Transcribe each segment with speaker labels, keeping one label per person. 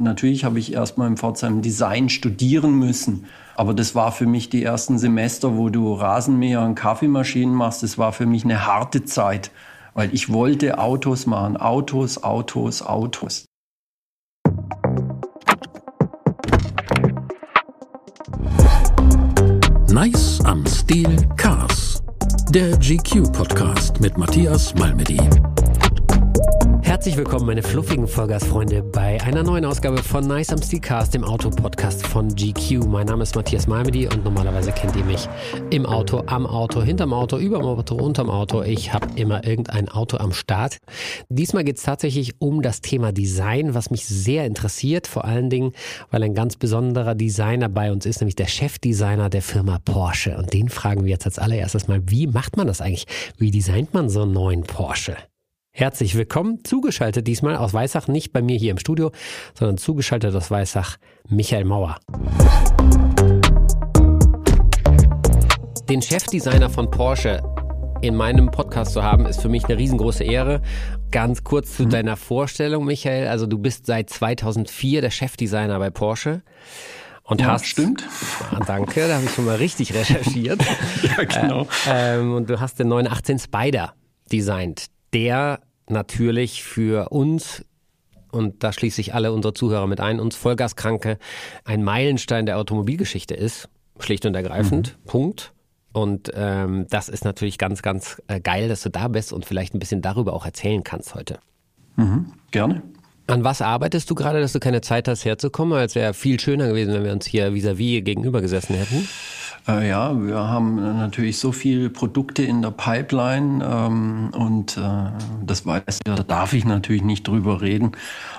Speaker 1: Natürlich habe ich erstmal im Pforzheim Design studieren müssen. Aber das war für mich die ersten Semester, wo du Rasenmäher und Kaffeemaschinen machst. Das war für mich eine harte Zeit, weil ich wollte Autos machen. Autos, Autos, Autos.
Speaker 2: Nice am Stil Cars. Der GQ Podcast mit Matthias Malmedy.
Speaker 3: Herzlich willkommen, meine fluffigen Vollgasfreunde, bei einer neuen Ausgabe von Nice am Cast, dem Auto-Podcast von GQ. Mein Name ist Matthias Malmedy und normalerweise kennt ihr mich im Auto, am Auto, hinterm Auto, überm Auto, unterm Auto. Ich habe immer irgendein Auto am Start. Diesmal geht es tatsächlich um das Thema Design, was mich sehr interessiert, vor allen Dingen, weil ein ganz besonderer Designer bei uns ist, nämlich der Chefdesigner der Firma Porsche. Und den fragen wir jetzt als allererstes mal, wie macht man das eigentlich? Wie designt man so einen neuen Porsche? Herzlich willkommen, zugeschaltet diesmal aus Weissach, nicht bei mir hier im Studio, sondern zugeschaltet aus Weissach, Michael Mauer. Den Chefdesigner von Porsche in meinem Podcast zu haben, ist für mich eine riesengroße Ehre. Ganz kurz zu mhm. deiner Vorstellung, Michael. Also du bist seit 2004 der Chefdesigner bei Porsche. Und
Speaker 1: ja,
Speaker 3: hast,
Speaker 1: stimmt.
Speaker 3: Ah, danke, da habe ich schon mal richtig recherchiert.
Speaker 1: ja, genau.
Speaker 3: Äh, ähm, und du hast den 918 Spider designt der natürlich für uns und da schließe ich alle unsere Zuhörer mit ein, uns Vollgaskranke ein Meilenstein der Automobilgeschichte ist, schlicht und ergreifend. Mhm. Punkt. Und ähm, das ist natürlich ganz, ganz äh, geil, dass du da bist und vielleicht ein bisschen darüber auch erzählen kannst heute.
Speaker 1: Mhm, gerne.
Speaker 3: An was arbeitest du gerade, dass du keine Zeit hast herzukommen? Als wäre viel schöner gewesen, wenn wir uns hier vis-à-vis -vis gegenüber gesessen hätten.
Speaker 1: Äh, ja, wir haben natürlich so viele Produkte in der Pipeline ähm, und äh, das weiß ja, da darf ich natürlich nicht drüber reden.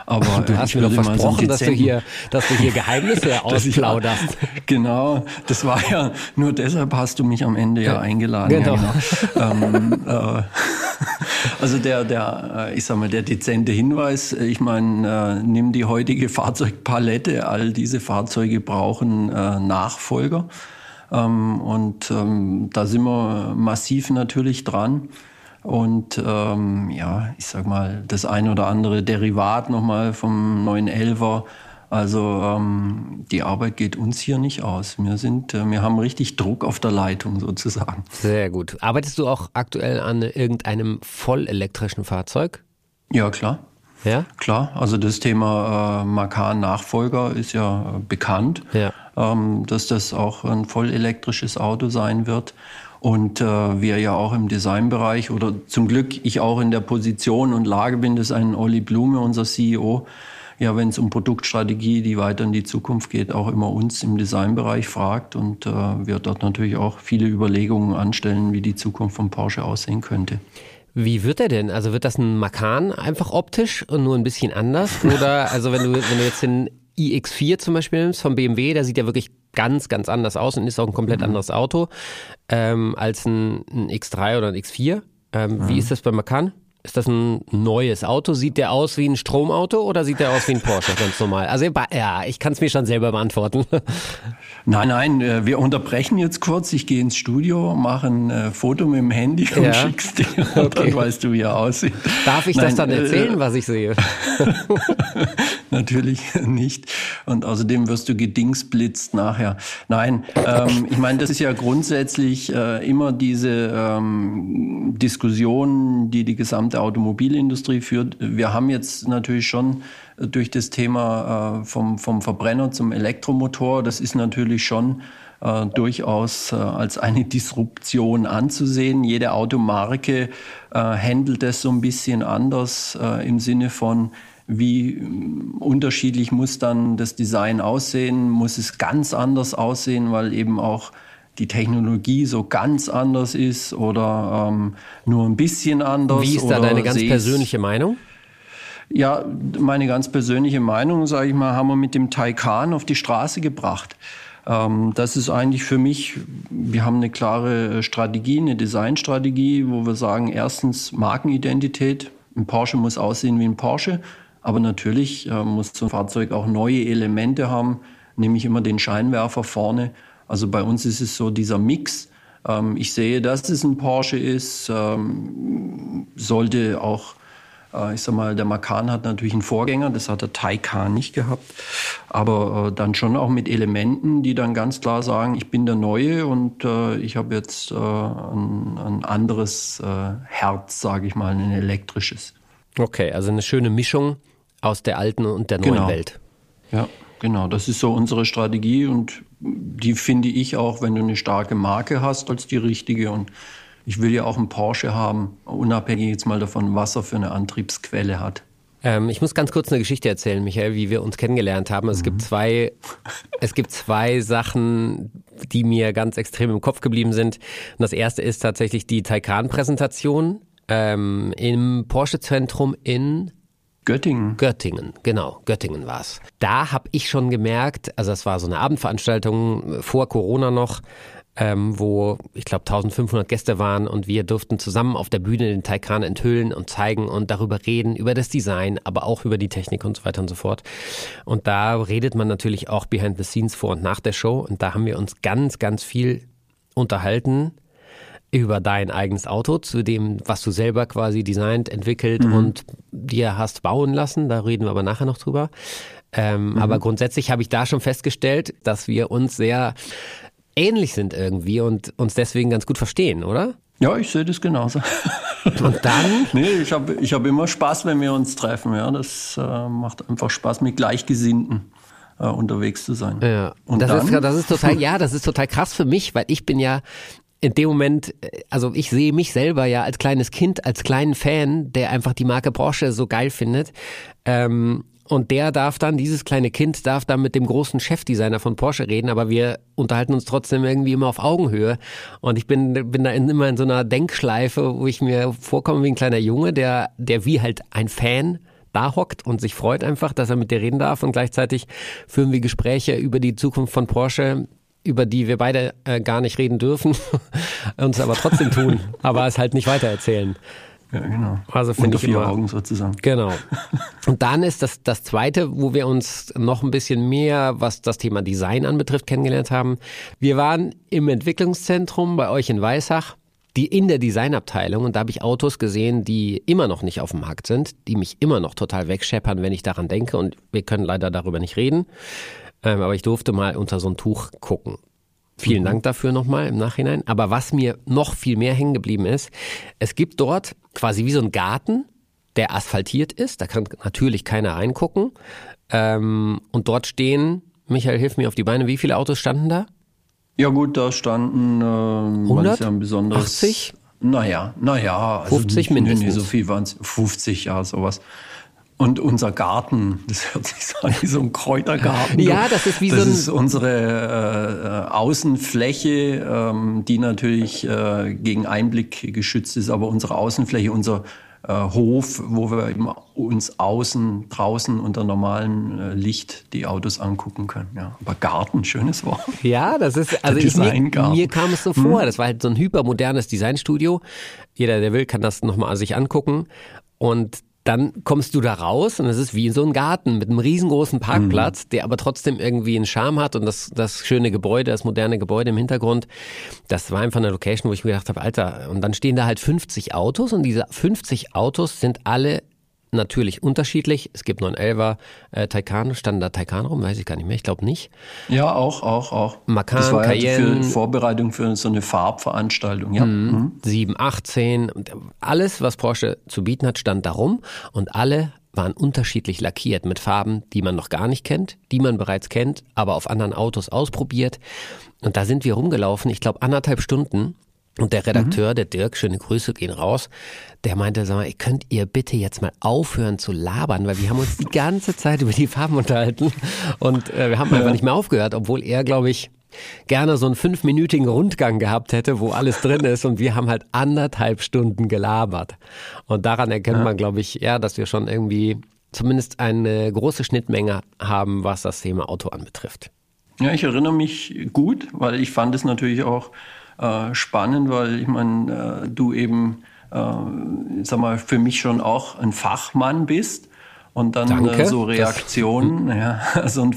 Speaker 1: Aber
Speaker 3: du hast mir doch versprochen, so dass du hier, dass du hier Geheimnisse ausplauderst.
Speaker 1: genau, das war ja nur deshalb hast du mich am Ende ja, ja eingeladen. Genau. Ja, genau. ähm, äh, also der, der, äh, ich sag mal, der dezente Hinweis. Ich meine, äh, nimm die heutige Fahrzeugpalette. All diese Fahrzeuge brauchen äh, Nachfolger. Ähm, und ähm, da sind wir massiv natürlich dran. Und ähm, ja, ich sag mal, das ein oder andere Derivat nochmal vom 911er. Also ähm, die Arbeit geht uns hier nicht aus. Wir sind, äh, wir haben richtig Druck auf der Leitung sozusagen.
Speaker 3: Sehr gut. Arbeitest du auch aktuell an irgendeinem vollelektrischen Fahrzeug?
Speaker 1: Ja, klar.
Speaker 3: Ja?
Speaker 1: Klar, also das Thema äh, Macan-Nachfolger ist ja äh, bekannt,
Speaker 3: ja.
Speaker 1: Ähm, dass das auch ein vollelektrisches Auto sein wird. Und äh, wir ja auch im Designbereich oder zum Glück ich auch in der Position und Lage bin, dass ein Olli Blume, unser CEO, ja, wenn es um Produktstrategie, die weiter in die Zukunft geht, auch immer uns im Designbereich fragt und äh, wir dort natürlich auch viele Überlegungen anstellen, wie die Zukunft von Porsche aussehen könnte.
Speaker 3: Wie wird er denn? Also wird das ein Makan einfach optisch und nur ein bisschen anders? Oder also wenn du, wenn du jetzt den iX4 zum Beispiel nimmst von BMW, der sieht ja wirklich ganz, ganz anders aus und ist auch ein komplett mhm. anderes Auto ähm, als ein, ein, X3 oder ein X4. Ähm, mhm. Wie ist das bei Macan? Ist das ein neues Auto? Sieht der aus wie ein Stromauto oder sieht der aus wie ein Porsche ganz normal? Also ja, ich kann es mir schon selber beantworten.
Speaker 1: Nein, nein, äh, wir unterbrechen jetzt kurz. Ich gehe ins Studio, mache ein äh, Foto mit dem Handy und ja. schick's dir. Okay. Dann weißt du, wie er aussieht.
Speaker 3: Darf ich nein, das dann äh, erzählen, äh, was ich sehe?
Speaker 1: Natürlich nicht. Und außerdem wirst du gedingsblitzt nachher. Nein, ähm, ich meine, das ist ja grundsätzlich äh, immer diese ähm, Diskussion, die die gesamte gesamte Automobilindustrie führt. Wir haben jetzt natürlich schon durch das Thema äh, vom, vom Verbrenner zum Elektromotor, das ist natürlich schon äh, durchaus äh, als eine Disruption anzusehen. Jede Automarke äh, handelt das so ein bisschen anders äh, im Sinne von, wie äh, unterschiedlich muss dann das Design aussehen? Muss es ganz anders aussehen, weil eben auch die Technologie so ganz anders ist oder ähm, nur ein bisschen anders.
Speaker 3: Wie ist da deine ganz persönliche Meinung?
Speaker 1: Ja, meine ganz persönliche Meinung, sage ich mal, haben wir mit dem Taycan auf die Straße gebracht. Ähm, das ist eigentlich für mich, wir haben eine klare Strategie, eine Designstrategie, wo wir sagen, erstens Markenidentität. Ein Porsche muss aussehen wie ein Porsche, aber natürlich äh, muss so ein Fahrzeug auch neue Elemente haben, nämlich immer den Scheinwerfer vorne also bei uns ist es so dieser Mix. Ähm, ich sehe, dass es ein Porsche ist, ähm, sollte auch Äh, ich sag mal, der Macan hat natürlich einen Vorgänger, das hat der Taycan nicht gehabt, aber äh, dann schon auch mit Elementen, die dann ganz klar sagen, ich bin der Neue und äh, ich habe jetzt äh, ein, ein, anderes äh, Herz, sage ich mal, ein elektrisches.
Speaker 3: Okay, also eine schöne Mischung aus der alten und der neuen
Speaker 1: genau.
Speaker 3: Welt.
Speaker 1: Ja, genau. Das ist so unsere Strategie und die finde ich auch, wenn du eine starke Marke hast, als die richtige und ich will ja auch einen Porsche haben, unabhängig jetzt mal davon, was er für eine Antriebsquelle hat.
Speaker 3: Ähm, ich muss ganz kurz eine Geschichte erzählen, Michael, wie wir uns kennengelernt haben. Es mhm. gibt zwei, es gibt zwei Sachen, die mir ganz extrem im Kopf geblieben sind. Und das erste ist tatsächlich die Taycan-Präsentation ähm, im Porsche-Zentrum in
Speaker 1: Göttingen.
Speaker 3: Göttingen, genau, Göttingen war's. Da habe ich schon gemerkt, also das war so eine Abendveranstaltung vor Corona noch, ähm, wo ich glaube 1500 Gäste waren und wir durften zusammen auf der Bühne den Taycan enthüllen und zeigen und darüber reden, über das Design, aber auch über die Technik und so weiter und so fort. Und da redet man natürlich auch behind the scenes vor und nach der Show und da haben wir uns ganz, ganz viel unterhalten über dein eigenes Auto, zu dem, was du selber quasi designt, entwickelt mhm. und dir hast bauen lassen. Da reden wir aber nachher noch drüber. Ähm, mhm. Aber grundsätzlich habe ich da schon festgestellt, dass wir uns sehr ähnlich sind irgendwie und uns deswegen ganz gut verstehen, oder?
Speaker 1: Ja, ich sehe das genauso.
Speaker 3: Und dann?
Speaker 1: nee, ich habe ich hab immer Spaß, wenn wir uns treffen. Ja, das äh, macht einfach Spaß, mit Gleichgesinnten äh, unterwegs zu sein.
Speaker 3: Ja. Und das dann? ist das ist total ja, das ist total krass für mich, weil ich bin ja in dem Moment, äh, also ich sehe mich selber ja als kleines Kind, als kleinen Fan, der einfach die Marke Porsche so geil findet. Ähm, und der darf dann, dieses kleine Kind darf dann mit dem großen Chefdesigner von Porsche reden, aber wir unterhalten uns trotzdem irgendwie immer auf Augenhöhe. Und ich bin, bin da immer in so einer Denkschleife, wo ich mir vorkomme wie ein kleiner Junge, der, der wie halt ein Fan da hockt und sich freut einfach, dass er mit dir reden darf. Und gleichzeitig führen wir Gespräche über die Zukunft von Porsche, über die wir beide äh, gar nicht reden dürfen, uns aber trotzdem tun, aber es halt nicht weitererzählen.
Speaker 1: Ja, genau.
Speaker 3: Also finde ich
Speaker 1: vier
Speaker 3: immer,
Speaker 1: Augen sozusagen.
Speaker 3: Genau. Und dann ist das das zweite, wo wir uns noch ein bisschen mehr, was das Thema Design anbetrifft, kennengelernt haben. Wir waren im Entwicklungszentrum bei euch in Weissach, die in der Designabteilung und da habe ich Autos gesehen, die immer noch nicht auf dem Markt sind, die mich immer noch total wegscheppern, wenn ich daran denke und wir können leider darüber nicht reden. Ähm, aber ich durfte mal unter so ein Tuch gucken. Vielen mhm. Dank dafür nochmal im Nachhinein. Aber was mir noch viel mehr hängen geblieben ist, es gibt dort quasi wie so ein Garten, der asphaltiert ist. Da kann natürlich keiner reingucken. Ähm, und dort stehen, Michael, hilf mir auf die Beine, wie viele Autos standen da?
Speaker 1: Ja gut, da standen äh,
Speaker 3: 100?
Speaker 1: Ja ein besonderes,
Speaker 3: 80?
Speaker 1: Naja, naja. Also
Speaker 3: 50 mindestens.
Speaker 1: Nee, so viel waren es. 50, ja, sowas. Und unser Garten, das hört sich so an wie so ein Kräutergarten.
Speaker 3: Ja, das ist wie
Speaker 1: das
Speaker 3: so ein...
Speaker 1: Das ist unsere äh, Außenfläche, ähm, die natürlich äh, gegen Einblick geschützt ist, aber unsere Außenfläche, unser äh, Hof, wo wir eben uns außen, draußen unter normalem äh, Licht die Autos angucken können. Ja, aber Garten, schönes Wort.
Speaker 3: Ja, das ist, also ich, mir, mir kam es so vor, hm. das war halt so ein hypermodernes Designstudio. Jeder, der will, kann das nochmal sich angucken. Und dann kommst du da raus und es ist wie so ein Garten mit einem riesengroßen Parkplatz, mhm. der aber trotzdem irgendwie einen Charme hat und das, das schöne Gebäude, das moderne Gebäude im Hintergrund. Das war einfach eine Location, wo ich mir gedacht habe, Alter, und dann stehen da halt 50 Autos und diese 50 Autos sind alle natürlich unterschiedlich. Es gibt 911er äh, Taycan, stand da Taycan rum, weiß ich gar nicht mehr, ich glaube nicht.
Speaker 1: Ja, auch, auch, auch.
Speaker 3: Macan,
Speaker 1: das war
Speaker 3: Cayenne.
Speaker 1: Ja für Vorbereitung für so eine Farbveranstaltung, ja. Mhm.
Speaker 3: Mhm. 718, alles, was Porsche zu bieten hat, stand da rum und alle waren unterschiedlich lackiert mit Farben, die man noch gar nicht kennt, die man bereits kennt, aber auf anderen Autos ausprobiert. Und da sind wir rumgelaufen, ich glaube anderthalb Stunden und der Redakteur, mhm. der Dirk, schöne Grüße gehen raus, der meinte, sag mal, könnt ihr bitte jetzt mal aufhören zu labern, weil wir haben uns die ganze Zeit über die Farben unterhalten und äh, wir haben ja. einfach nicht mehr aufgehört, obwohl er, glaube ich, gerne so einen fünfminütigen Rundgang gehabt hätte, wo alles drin ist und wir haben halt anderthalb Stunden gelabert. Und daran erkennt ja. man, glaube ich, ja, dass wir schon irgendwie zumindest eine große Schnittmenge haben, was das Thema Auto anbetrifft.
Speaker 1: Ja, ich erinnere mich gut, weil ich fand es natürlich auch äh, spannend, weil ich meine, äh, du eben, äh, sag mal, für mich schon auch ein Fachmann bist. Und dann
Speaker 3: Danke.
Speaker 1: so Reaktionen, das, ja, so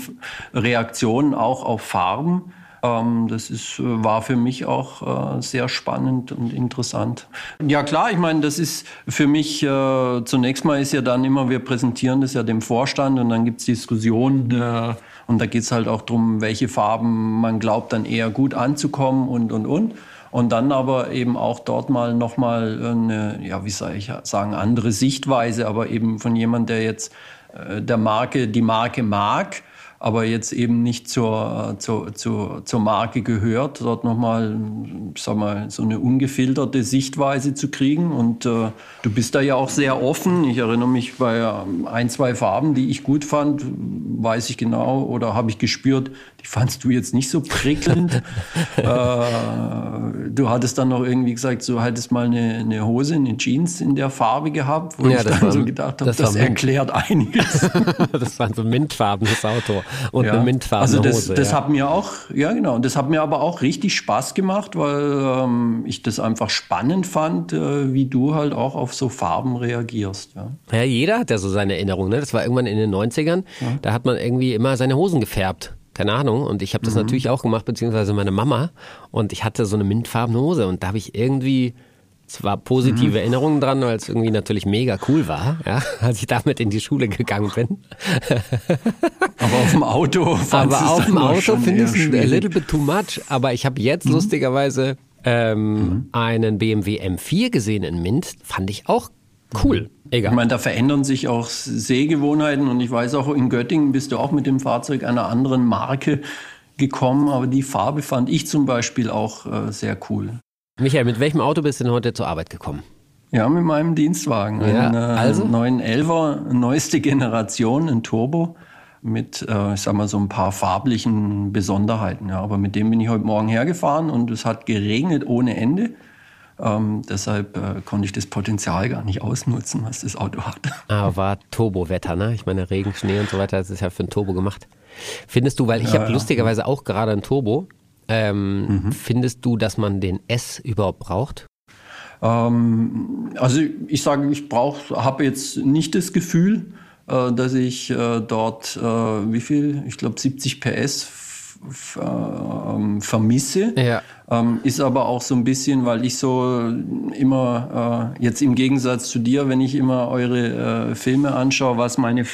Speaker 1: Reaktionen auch auf Farben Ähm, das ist, war für mich auch äh, sehr spannend und interessant. Ja klar, ich meine, das ist für mich, äh, zunächst mal ist ja dann immer, wir präsentieren das ja dem Vorstand und dann gibt's Diskussionen. Äh, und da geht's halt auch drum, welche Farben man glaubt dann eher gut anzukommen und, und, und. Und dann aber eben auch dort mal nochmal eine, ja, wie soll ich sagen, andere Sichtweise, aber eben von jemand, der jetzt äh, der Marke, die Marke mag aber jetzt eben nicht zur, zur, zur, zur Marke gehört, dort nochmal, sag mal, so eine ungefilterte Sichtweise zu kriegen. Und äh, du bist da ja auch sehr offen. Ich erinnere mich bei ähm, ein, zwei Farben, die ich gut fand, weiß ich genau oder habe ich gespürt, die fandst du jetzt nicht so prickelnd. äh, du hattest dann noch irgendwie gesagt, du hattest mal eine, eine Hose, eine Jeans in der Farbe gehabt, wo ja, ich dann war, so gedacht habe, das, das erklärt einiges.
Speaker 3: das war so ein mintfarbenes Auto und ja. eine mintfarbene
Speaker 1: also das,
Speaker 3: Hose.
Speaker 1: Das ja. hat mir auch, ja genau, das hat mir aber auch richtig Spaß gemacht, weil ähm, ich das einfach spannend fand, äh, wie du halt auch auf so Farben reagierst. Ja,
Speaker 3: ja jeder hat ja so seine Erinnerung. Ne? Das war irgendwann in den 90ern, da hat man irgendwie immer seine Hosen gefärbt keine Ahnung. Und ich habe das mhm. natürlich auch gemacht, beziehungsweise meine Mama. Und ich hatte so eine mintfarbene Hose und da habe ich irgendwie zwar positive mhm. Erinnerungen dran, weil es irgendwie natürlich mega cool war, ja, als ich damit in die Schule gegangen bin.
Speaker 1: aber auf dem Auto
Speaker 3: Aber auf dem Auto finde ich es a little bit too much. Aber ich habe jetzt mhm. lustigerweise ähm, mhm. einen BMW M4 gesehen in Mint. Fand ich auch cool.
Speaker 1: Egal. Ich meine, da verändern sich auch Sehgewohnheiten und ich weiß auch, in Göttingen bist du auch mit dem Fahrzeug einer anderen Marke gekommen, aber die Farbe fand ich zum Beispiel auch äh, sehr cool.
Speaker 3: Michael, mit welchem Auto bist du denn heute zur Arbeit gekommen?
Speaker 1: Ja, mit meinem Dienstwagen. Ja, ein äh, also? 911er, neueste Generation, ein Turbo mit, äh, ich sag mal, so ein paar farblichen Besonderheiten. Ja, aber mit dem bin ich heute Morgen hergefahren und es hat geregnet ohne Ende. Ähm, deshalb äh, konnte ich das Potenzial gar nicht ausnutzen, was das Auto hat.
Speaker 3: Aber ah, war Turbowetter, ne? Ich meine, Regen, Schnee und so weiter, das ist ja für ein Turbo gemacht. Findest du, weil ich ja, habe ja. lustigerweise auch gerade ein Turbo, ähm, mhm. findest du, dass man den S überhaupt braucht?
Speaker 1: Ähm, also ich sage, ich brauche, habe jetzt nicht das Gefühl, äh, dass ich äh, dort, äh, wie viel, ich glaube 70 PS ähm, vermisse. Ja. Ähm, ist aber auch so ein bisschen, weil ich so immer, äh, jetzt im Gegensatz zu dir, wenn ich immer eure äh, Filme anschaue, was meine äh,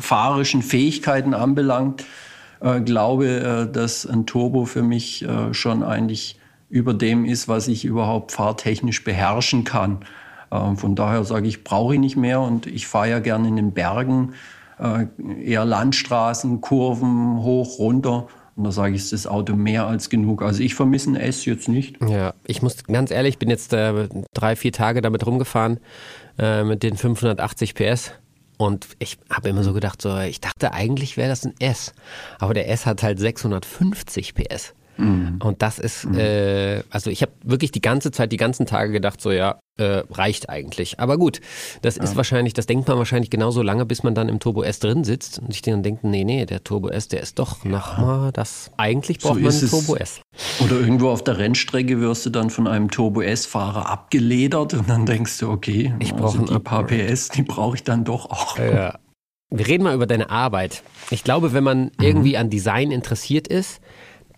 Speaker 1: fahrischen Fähigkeiten anbelangt, äh, glaube, äh, dass ein Turbo für mich äh, schon eigentlich über dem ist, was ich überhaupt fahrtechnisch beherrschen kann. Ähm, von daher sage ich, brauche ich nicht mehr und ich fahre ja gerne in den Bergen, äh, eher Landstraßen, Kurven, hoch, runter. Und da sage ich, ist das Auto mehr als genug. Also ich vermisse ein S jetzt nicht.
Speaker 3: Ja, ich muss ganz ehrlich, ich bin jetzt äh, drei, vier Tage damit rumgefahren äh, mit den 580 PS. Und ich habe immer so gedacht, so, ich dachte eigentlich wäre das ein S. Aber der S hat halt 650 PS. Mhm. Und das ist, mhm. äh, also ich habe wirklich die ganze Zeit, die ganzen Tage gedacht, so ja, äh, reicht eigentlich. Aber gut, das ja. ist wahrscheinlich, das denkt man wahrscheinlich genauso lange, bis man dann im Turbo S drin sitzt und sich dann denkt, nee, nee, der Turbo S, der ist doch ja. nochmal das, eigentlich braucht so man einen Turbo S.
Speaker 1: Oder irgendwo auf der Rennstrecke wirst du dann von einem Turbo S-Fahrer abgeledert und dann denkst du, okay, ich also die paar PS, die brauche ich dann doch auch.
Speaker 3: Ja. Wir reden mal über deine Arbeit. Ich glaube, wenn man mhm. irgendwie an Design interessiert ist,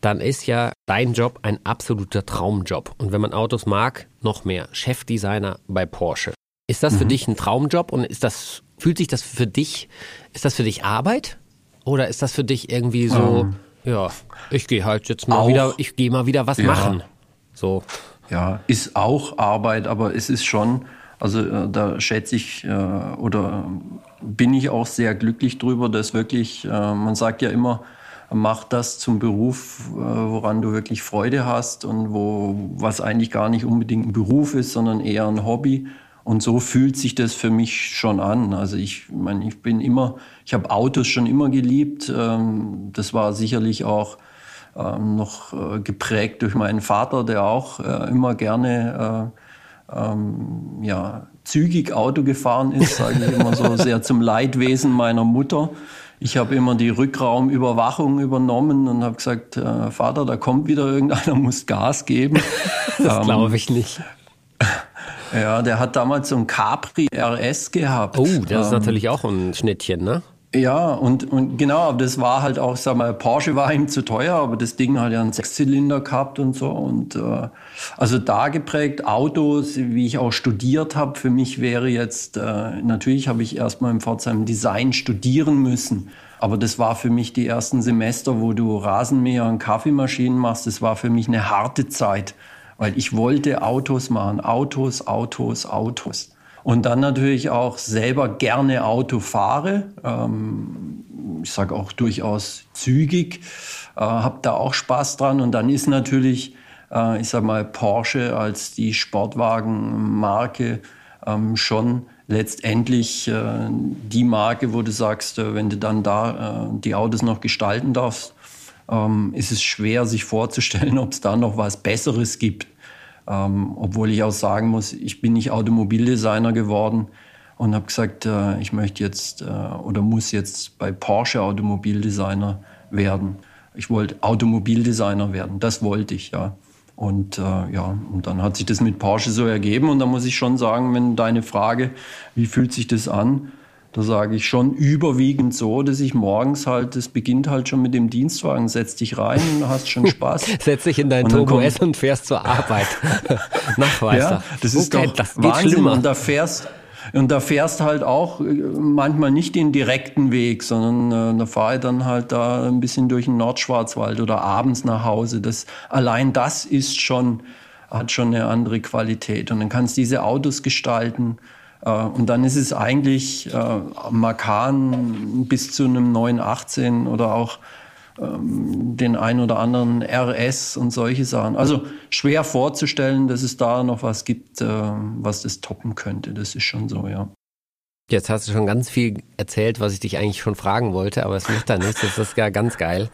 Speaker 3: dann ist ja dein Job ein absoluter Traumjob. Und wenn man Autos mag, noch mehr. Chefdesigner bei Porsche. Ist das mhm. für dich ein Traumjob und ist das, fühlt sich das für dich, ist das für dich Arbeit? Oder ist das für dich irgendwie so, ähm, ja, ich gehe halt jetzt mal auch, wieder, ich gehe mal wieder was ja, machen. So.
Speaker 1: Ja, ist auch Arbeit, aber es ist schon, also äh, da schätze ich äh, oder bin ich auch sehr glücklich drüber, dass wirklich, äh, man sagt ja immer, mach das zum Beruf, äh, woran du wirklich Freude hast und wo, was eigentlich gar nicht unbedingt ein Beruf ist, sondern eher ein Hobby. Und so fühlt sich das für mich schon an. Also ich meine, ich bin immer, ich habe Autos schon immer geliebt. Ähm, das war sicherlich auch ähm, noch äh, geprägt durch meinen Vater, der auch äh, immer gerne ähm, ja, zügig Auto gefahren ist, sage ich immer so, sehr zum Leidwesen meiner Mutter. Ich habe immer die Rückraumüberwachung übernommen und habe gesagt, äh, Vater, da kommt wieder irgendeiner, muss Gas geben.
Speaker 3: das ähm, glaube ich nicht.
Speaker 1: Ja, der hat damals so ein Capri RS gehabt.
Speaker 3: Oh, das ist ähm, natürlich auch ein Schnittchen, ne?
Speaker 1: Ja, und, und genau, das war halt auch, sag mal, Porsche war ihm zu teuer, aber das Ding hat ja einen Sechszylinder gehabt und so. Und äh, also da geprägt, Autos, wie ich auch studiert habe, für mich wäre jetzt, äh, natürlich habe ich erstmal im Pforzheim Design studieren müssen. Aber das war für mich die ersten Semester, wo du Rasenmäher und Kaffeemaschinen machst, das war für mich eine harte Zeit, weil ich wollte Autos machen, Autos, Autos, Autos. Und dann natürlich auch selber gerne Auto fahre. Ähm, ich sage auch durchaus zügig, äh, habe da auch Spaß dran. Und dann ist natürlich, äh, ich sag mal, Porsche als die Sportwagenmarke ähm, schon letztendlich äh, die Marke, wo du sagst, äh, wenn du dann da äh, die Autos noch gestalten darfst, ähm, ist es schwer, sich vorzustellen, ob es da noch was Besseres gibt. Ähm, obwohl ich auch sagen muss, ich bin nicht Automobildesigner geworden und habe gesagt, äh, ich möchte jetzt äh, oder muss jetzt bei Porsche Automobildesigner werden. Ich wollte Automobildesigner werden, das wollte ich, ja. Und äh, ja, und dann hat sich das mit Porsche so ergeben und da muss ich schon sagen, wenn deine Frage, wie fühlt sich das an, da sage ich schon überwiegend so, dass ich morgens halt, es beginnt halt schon mit dem Dienstwagen, setz dich rein und hast schon Spaß.
Speaker 3: setz dich in dein Turbo S und fährst zur Arbeit.
Speaker 1: Nachweis. Ja, das ist okay, doch das Wahnsinn. Schlimmer. Und da fährst, und da fährst halt auch äh, manchmal nicht den direkten Weg, sondern äh, da fahre ich dann halt da ein bisschen durch den Nordschwarzwald oder abends nach Hause. Das, allein das ist schon, hat schon eine andere Qualität. Und dann kannst du diese Autos gestalten. Äh, und dann ist es eigentlich äh, Makan bis zu einem 918 oder auch ähm, den ein oder anderen RS und solche Sachen. Also schwer vorzustellen, dass es da noch was gibt, äh, was das toppen könnte. Das ist schon so, ja.
Speaker 3: Jetzt hast du schon ganz viel erzählt, was ich dich eigentlich schon fragen wollte, aber es macht da nichts. Das ist ja ganz geil.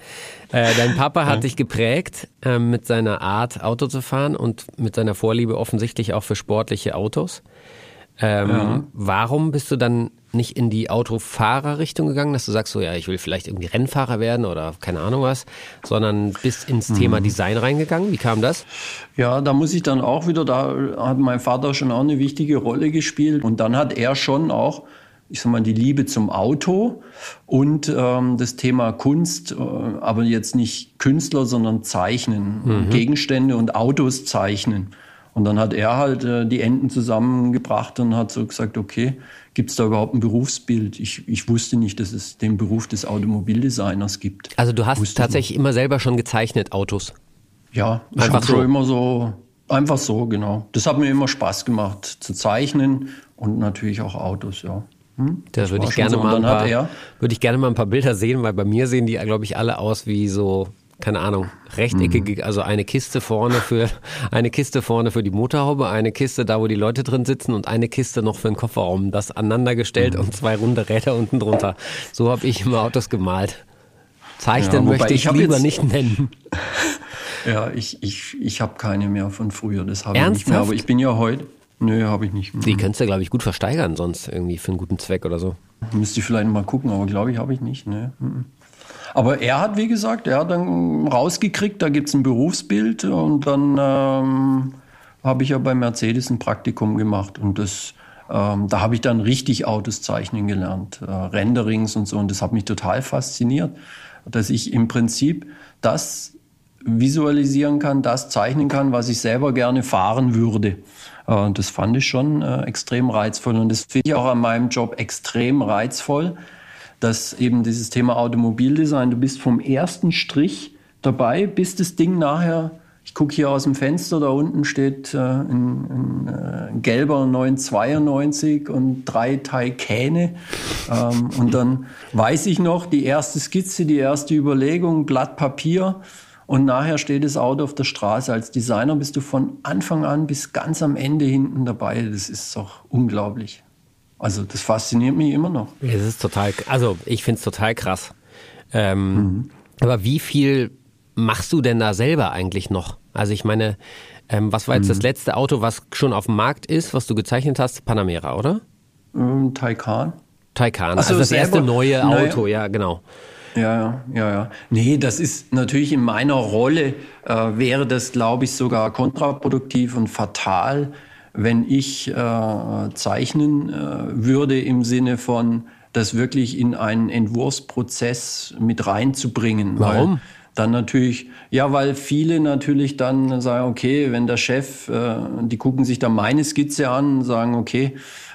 Speaker 3: Äh, dein Papa hat ja. dich geprägt äh, mit seiner Art, Auto zu fahren und mit seiner Vorliebe offensichtlich auch für sportliche Autos. Ähm, ja. Warum bist du dann nicht in die Autofahrerrichtung gegangen, dass du sagst, so ja, ich will vielleicht irgendwie Rennfahrer werden oder keine Ahnung was, sondern bist ins mhm. Thema Design reingegangen? Wie kam das?
Speaker 1: Ja, da muss ich dann auch wieder, da hat mein Vater schon auch eine wichtige Rolle gespielt und dann hat er schon auch ich sag mal, die Liebe zum Auto und ähm, das Thema Kunst, äh, aber jetzt nicht Künstler, sondern Zeichnen, mhm. Gegenstände und Autos zeichnen. Und dann hat er halt äh, die Enden zusammengebracht und hat so gesagt, okay, gibt es da überhaupt ein Berufsbild? Ich, ich wusste nicht, dass es den Beruf des Automobildesigners gibt.
Speaker 3: Also du hast wusste tatsächlich immer selber schon gezeichnet, Autos?
Speaker 1: Ja, einfach so. immer so, einfach so, genau. Das hat mir immer Spaß gemacht, zu zeichnen und natürlich auch Autos, ja.
Speaker 3: Hm? Da würde ich, gerne so. mal ein paar, würde ich gerne mal ein paar Bilder sehen, weil bei mir sehen die, glaube ich, alle aus wie so keine Ahnung, rechteckige, mhm. also eine Kiste vorne für eine Kiste vorne für die Motorhaube, eine Kiste da, wo die Leute drin sitzen und eine Kiste noch für den Kofferraum. Das aneinandergestellt mhm. und zwei runde Räder unten drunter. So habe ich immer Autos gemalt. Zeichnen ja, möchte ich, ich lieber nicht nennen.
Speaker 1: Ja, ich, ich, ich habe keine mehr von früher. Das habe ich nicht mehr. Aber ich bin ja heute. Nö, habe ich nicht.
Speaker 3: Die könntest du, glaube ich, gut versteigern, sonst irgendwie für einen guten Zweck oder so.
Speaker 1: Müsste ich vielleicht mal gucken, aber glaube ich, habe ich nicht. Ne. Aber er hat, wie gesagt, er hat dann rausgekriegt, da gibt es ein Berufsbild und dann ähm, habe ich ja bei Mercedes ein Praktikum gemacht und das, ähm, da habe ich dann richtig Autos zeichnen gelernt, äh, Renderings und so und das hat mich total fasziniert, dass ich im Prinzip das visualisieren kann, das zeichnen kann, was ich selber gerne fahren würde. Äh, das fand ich schon äh, extrem reizvoll und das finde ich auch an meinem Job extrem reizvoll, dass eben dieses Thema Automobildesign, du bist vom ersten Strich dabei, bis das Ding nachher, ich gucke hier aus dem Fenster, da unten steht äh, ein, ein, äh, ein, gelber 992 und drei Taycane. Ähm, und dann weiß ich noch, die erste Skizze, die erste Überlegung, Blatt Papier. Und nachher steht das Auto auf der Straße. Als Designer bist du von Anfang an bis ganz am Ende hinten dabei. Das ist doch unglaublich. Also das fasziniert mich immer noch.
Speaker 3: Es ist total, also ich finde es total krass. Ähm, mhm. Aber wie viel machst du denn da selber eigentlich noch? Also ich meine, ähm, was war jetzt mhm. das letzte Auto, was schon auf dem Markt ist, was du gezeichnet hast? Panamera, oder?
Speaker 1: Ähm, Taycan.
Speaker 3: Taycan, also das erste neue Auto, naja. ja, genau.
Speaker 1: Ja, ja, ja. Nee, das ist natürlich in meiner Rolle, äh, wäre das, glaube ich, sogar kontraproduktiv und fatal, wenn ich äh, zeichnen äh, würde im Sinne von das wirklich in einen Entwurfsprozess mit reinzubringen.
Speaker 3: Warum?
Speaker 1: dann natürlich, ja, weil viele natürlich dann sagen, okay, wenn der Chef, äh, die gucken sich dann meine Skizze an, sagen, okay,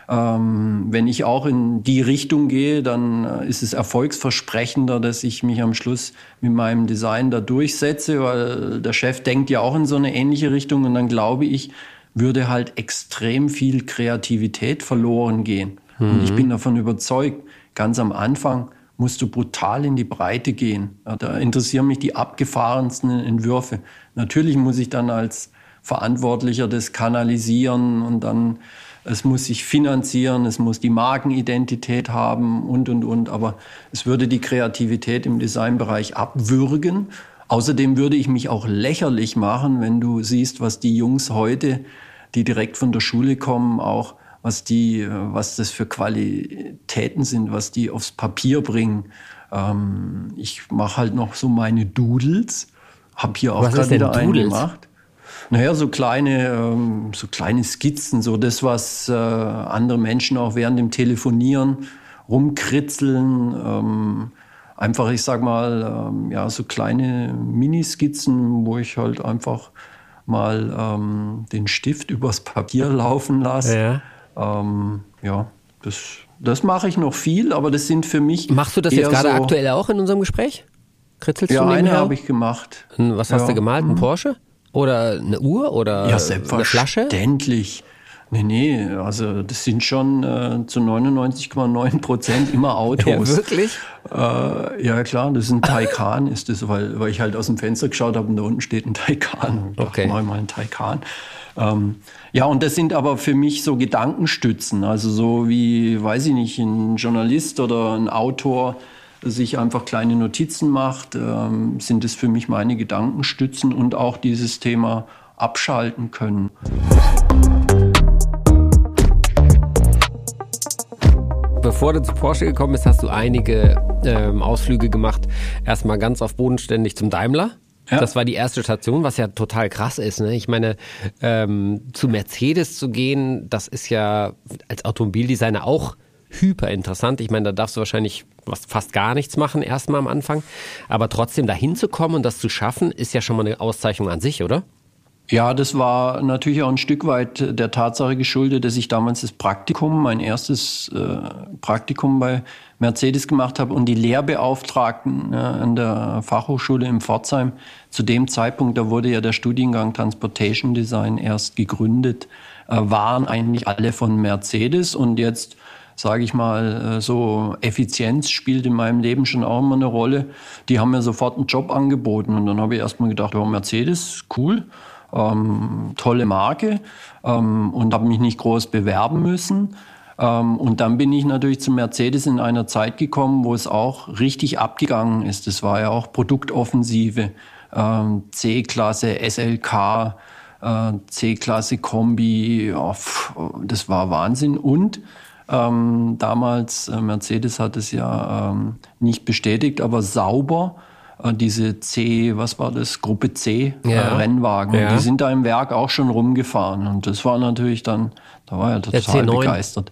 Speaker 1: ähm, wenn ich auch in die Richtung gehe, dann äh, ist es erfolgsversprechender, dass ich mich am Schluss mit meinem Design da durchsetze, weil der Chef denkt ja auch in so eine ähnliche Richtung und dann glaube ich, würde halt extrem viel Kreativität verloren gehen. Mhm. Und ich mhm. bin davon überzeugt, ganz am Anfang musst du brutal in die Breite gehen. Da interessieren mich die abgefahrensten Entwürfe. Natürlich muss ich dann als Verantwortlicher das kanalisieren und dann es muss sich finanzieren, es muss die Markenidentität haben und, und, und. Aber es würde die Kreativität im Designbereich abwürgen. Außerdem würde ich mich auch lächerlich machen, wenn du siehst, was die Jungs heute, die direkt von der Schule kommen, auch was die, was das für Qualitäten sind, was die aufs Papier bringen. Ähm, ich mache halt noch so meine Doodles, habe hier auch gerade wieder einen gemacht. Naja, so kleine, ähm, so kleine Skizzen, so das, was äh, andere Menschen auch während dem Telefonieren rumkritzeln. Ähm, einfach, ich sag mal, ähm, ja, so kleine Miniskizzen, wo ich halt einfach mal ähm, den Stift übers Papier laufen lasse. Ja, ähm, ja das, das mache ich noch viel, aber das sind für mich.
Speaker 3: Machst du das jetzt gerade so, aktuell auch in unserem Gespräch?
Speaker 1: Kritzelst ja, du eine habe ich gemacht.
Speaker 3: Was hast ja. du gemalt? Ein mhm. Porsche? Oder eine Uhr oder
Speaker 1: ja, eine Flasche? Selbstverständlich. Nee, nee, also das sind schon äh, zu 99,9 Prozent immer Autos. ja,
Speaker 3: wirklich?
Speaker 1: Äh, ja, klar, das ist ein Taycan, ist das, weil, weil ich halt aus dem Fenster geschaut habe und da unten steht ein Taycan. Ich
Speaker 3: okay.
Speaker 1: Dachte, mal ein Taycan. Ähm, ja, und das sind aber für mich so Gedankenstützen. Also so wie, weiß ich nicht, ein Journalist oder ein Autor sich einfach kleine Notizen macht, ähm, sind es für mich meine Gedankenstützen und auch dieses Thema abschalten können.
Speaker 3: Bevor du zu Porsche gekommen bist, hast du einige ähm, Ausflüge gemacht. Erstmal ganz auf bodenständig zum Daimler. Ja. Das war die erste Station, was ja total krass ist. Ne? Ich meine, ähm, zu Mercedes zu gehen, das ist ja als Automobildesigner auch hyper interessant. Ich meine, da darfst du wahrscheinlich was, fast gar nichts machen, erstmal am Anfang. Aber trotzdem dahin zu kommen und das zu schaffen, ist ja schon mal eine Auszeichnung an sich, oder?
Speaker 1: Ja, das war natürlich auch ein Stück weit der Tatsache geschuldet, dass ich damals das Praktikum, mein erstes äh, Praktikum bei Mercedes gemacht habe und die Lehrbeauftragten äh, an der Fachhochschule in Pforzheim. Zu dem Zeitpunkt, da wurde ja der Studiengang Transportation Design erst gegründet, äh, waren eigentlich alle von Mercedes und jetzt sage ich mal, äh, so Effizienz spielt in meinem Leben schon auch immer eine Rolle. Die haben mir sofort einen Job angeboten und dann habe ich erstmal gedacht, oh, Mercedes, cool, ähm, tolle Marke ähm, und habe mich nicht groß bewerben müssen. Ähm, und dann bin ich natürlich zu Mercedes in einer Zeit gekommen, wo es auch richtig abgegangen ist. Das war ja auch Produktoffensive, ähm, C-Klasse, SLK, äh, C-Klasse Kombi, oh, pff, das war Wahnsinn. Und ähm, damals, äh, Mercedes hat es ja ähm, nicht bestätigt, aber sauber diese C, was war das, Gruppe C äh, ja. äh, Rennwagen. Ja. Die sind da im Werk auch schon rumgefahren und das war natürlich dann, da war er total begeistert.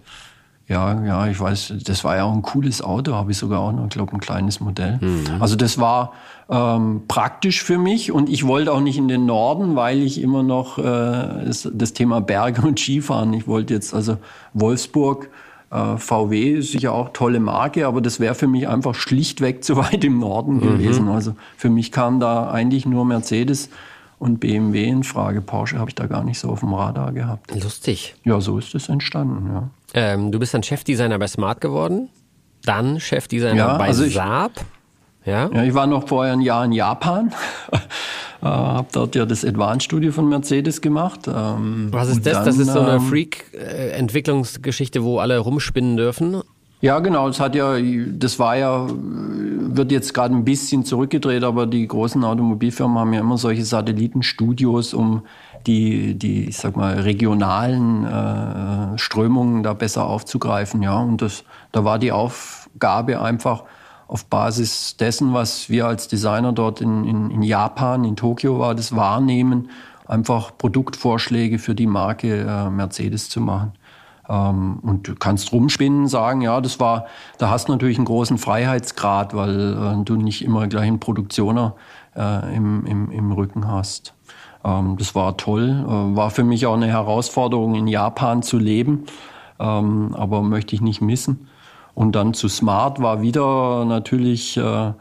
Speaker 1: Ja, ja, ich weiß, das war ja auch ein cooles Auto, habe ich sogar auch noch, glaube ein kleines Modell. Mhm. Also das war ähm, praktisch für mich und ich wollte auch nicht in den Norden, weil ich immer noch äh, das, das Thema Berge und Skifahren. Ich wollte jetzt also Wolfsburg äh, VW ist sicher auch tolle Marke, aber das wäre für mich einfach schlichtweg zu weit im Norden mhm. gewesen. Also für mich kam da eigentlich nur Mercedes und BMW in Frage. Porsche habe ich da gar nicht so auf dem Radar gehabt.
Speaker 3: Lustig.
Speaker 1: Ja, so ist es entstanden, ja.
Speaker 3: Ähm, du bist dann Chefdesigner bei Smart geworden, dann Chefdesigner ja, bei also ich, Saab.
Speaker 1: Ja? ja, ich war noch vorher ein Jahr in Japan. Äh, habe dort ja das Advanced-Studio von Mercedes gemacht.
Speaker 3: Ähm, Was ist das? Dann, das ist so eine ähm, Freak-Entwicklungsgeschichte, wo alle rumspinnen dürfen.
Speaker 1: Ja, genau. Das hat ja, das war ja, wird jetzt gerade ein bisschen zurückgedreht, aber die großen Automobilfirmen haben ja immer solche Satellitenstudios, um die, die, ich sag mal, regionalen äh, Strömungen da besser aufzugreifen. Ja, und das, da war die Aufgabe einfach, auf Basis dessen, was wir als Designer dort in, in, in Japan, in Tokio war, das wahrnehmen, einfach Produktvorschläge für die Marke äh, Mercedes zu machen. Ähm, und du kannst rumspinnen, sagen, ja, das war, da hast du natürlich einen großen Freiheitsgrad, weil äh, du nicht immer gleich einen Produktioner äh, im, im, im Rücken hast. Ähm, das war toll, äh, war für mich auch eine Herausforderung, in Japan zu leben, ähm, aber möchte ich nicht missen. Und dann zu Smart war wieder natürlich, äh,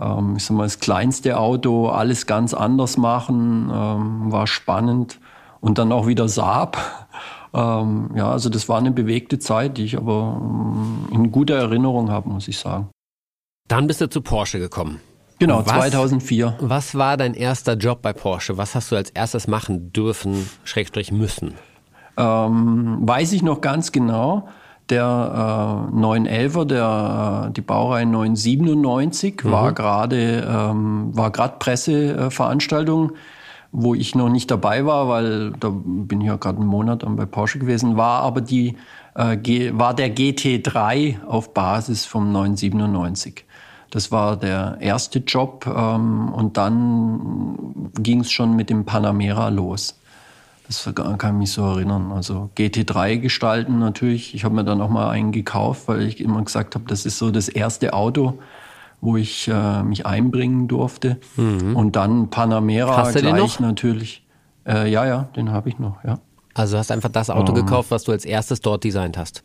Speaker 1: ähm, ich sag mal, das kleinste Auto, alles ganz anders machen, ähm, war spannend. Und dann auch wieder Saab. Ähm, ja, also das war eine bewegte Zeit, die ich aber ähm, in guter Erinnerung habe, muss ich sagen.
Speaker 3: Dann bist du zu Porsche gekommen.
Speaker 1: Genau, was, 2004.
Speaker 3: Was war dein erster Job bei Porsche? Was hast du als erstes machen dürfen, Schrägstrich müssen?
Speaker 1: Ähm, weiß ich noch ganz genau. Der äh, 911er, der, äh, die Baureihe 997 mhm. war gerade ähm, war gerade Presseveranstaltung, wo ich noch nicht dabei war, weil da bin ich ja gerade einen Monat bei Porsche gewesen, war aber die äh, war der GT3 auf Basis vom 997. Das war der erste Job ähm, und dann ging es schon mit dem Panamera los. Das kann ich mich so erinnern. Also GT3 gestalten natürlich. Ich habe mir dann auch mal einen gekauft, weil ich immer gesagt habe, das ist so das erste Auto, wo ich äh, mich einbringen durfte. Mhm. Und dann Panamera
Speaker 3: hast du
Speaker 1: gleich
Speaker 3: den noch?
Speaker 1: natürlich. Äh, ja, ja, den habe ich noch, ja.
Speaker 3: Also hast einfach das Auto um, ähm. gekauft, was du als erstes dort designt hast.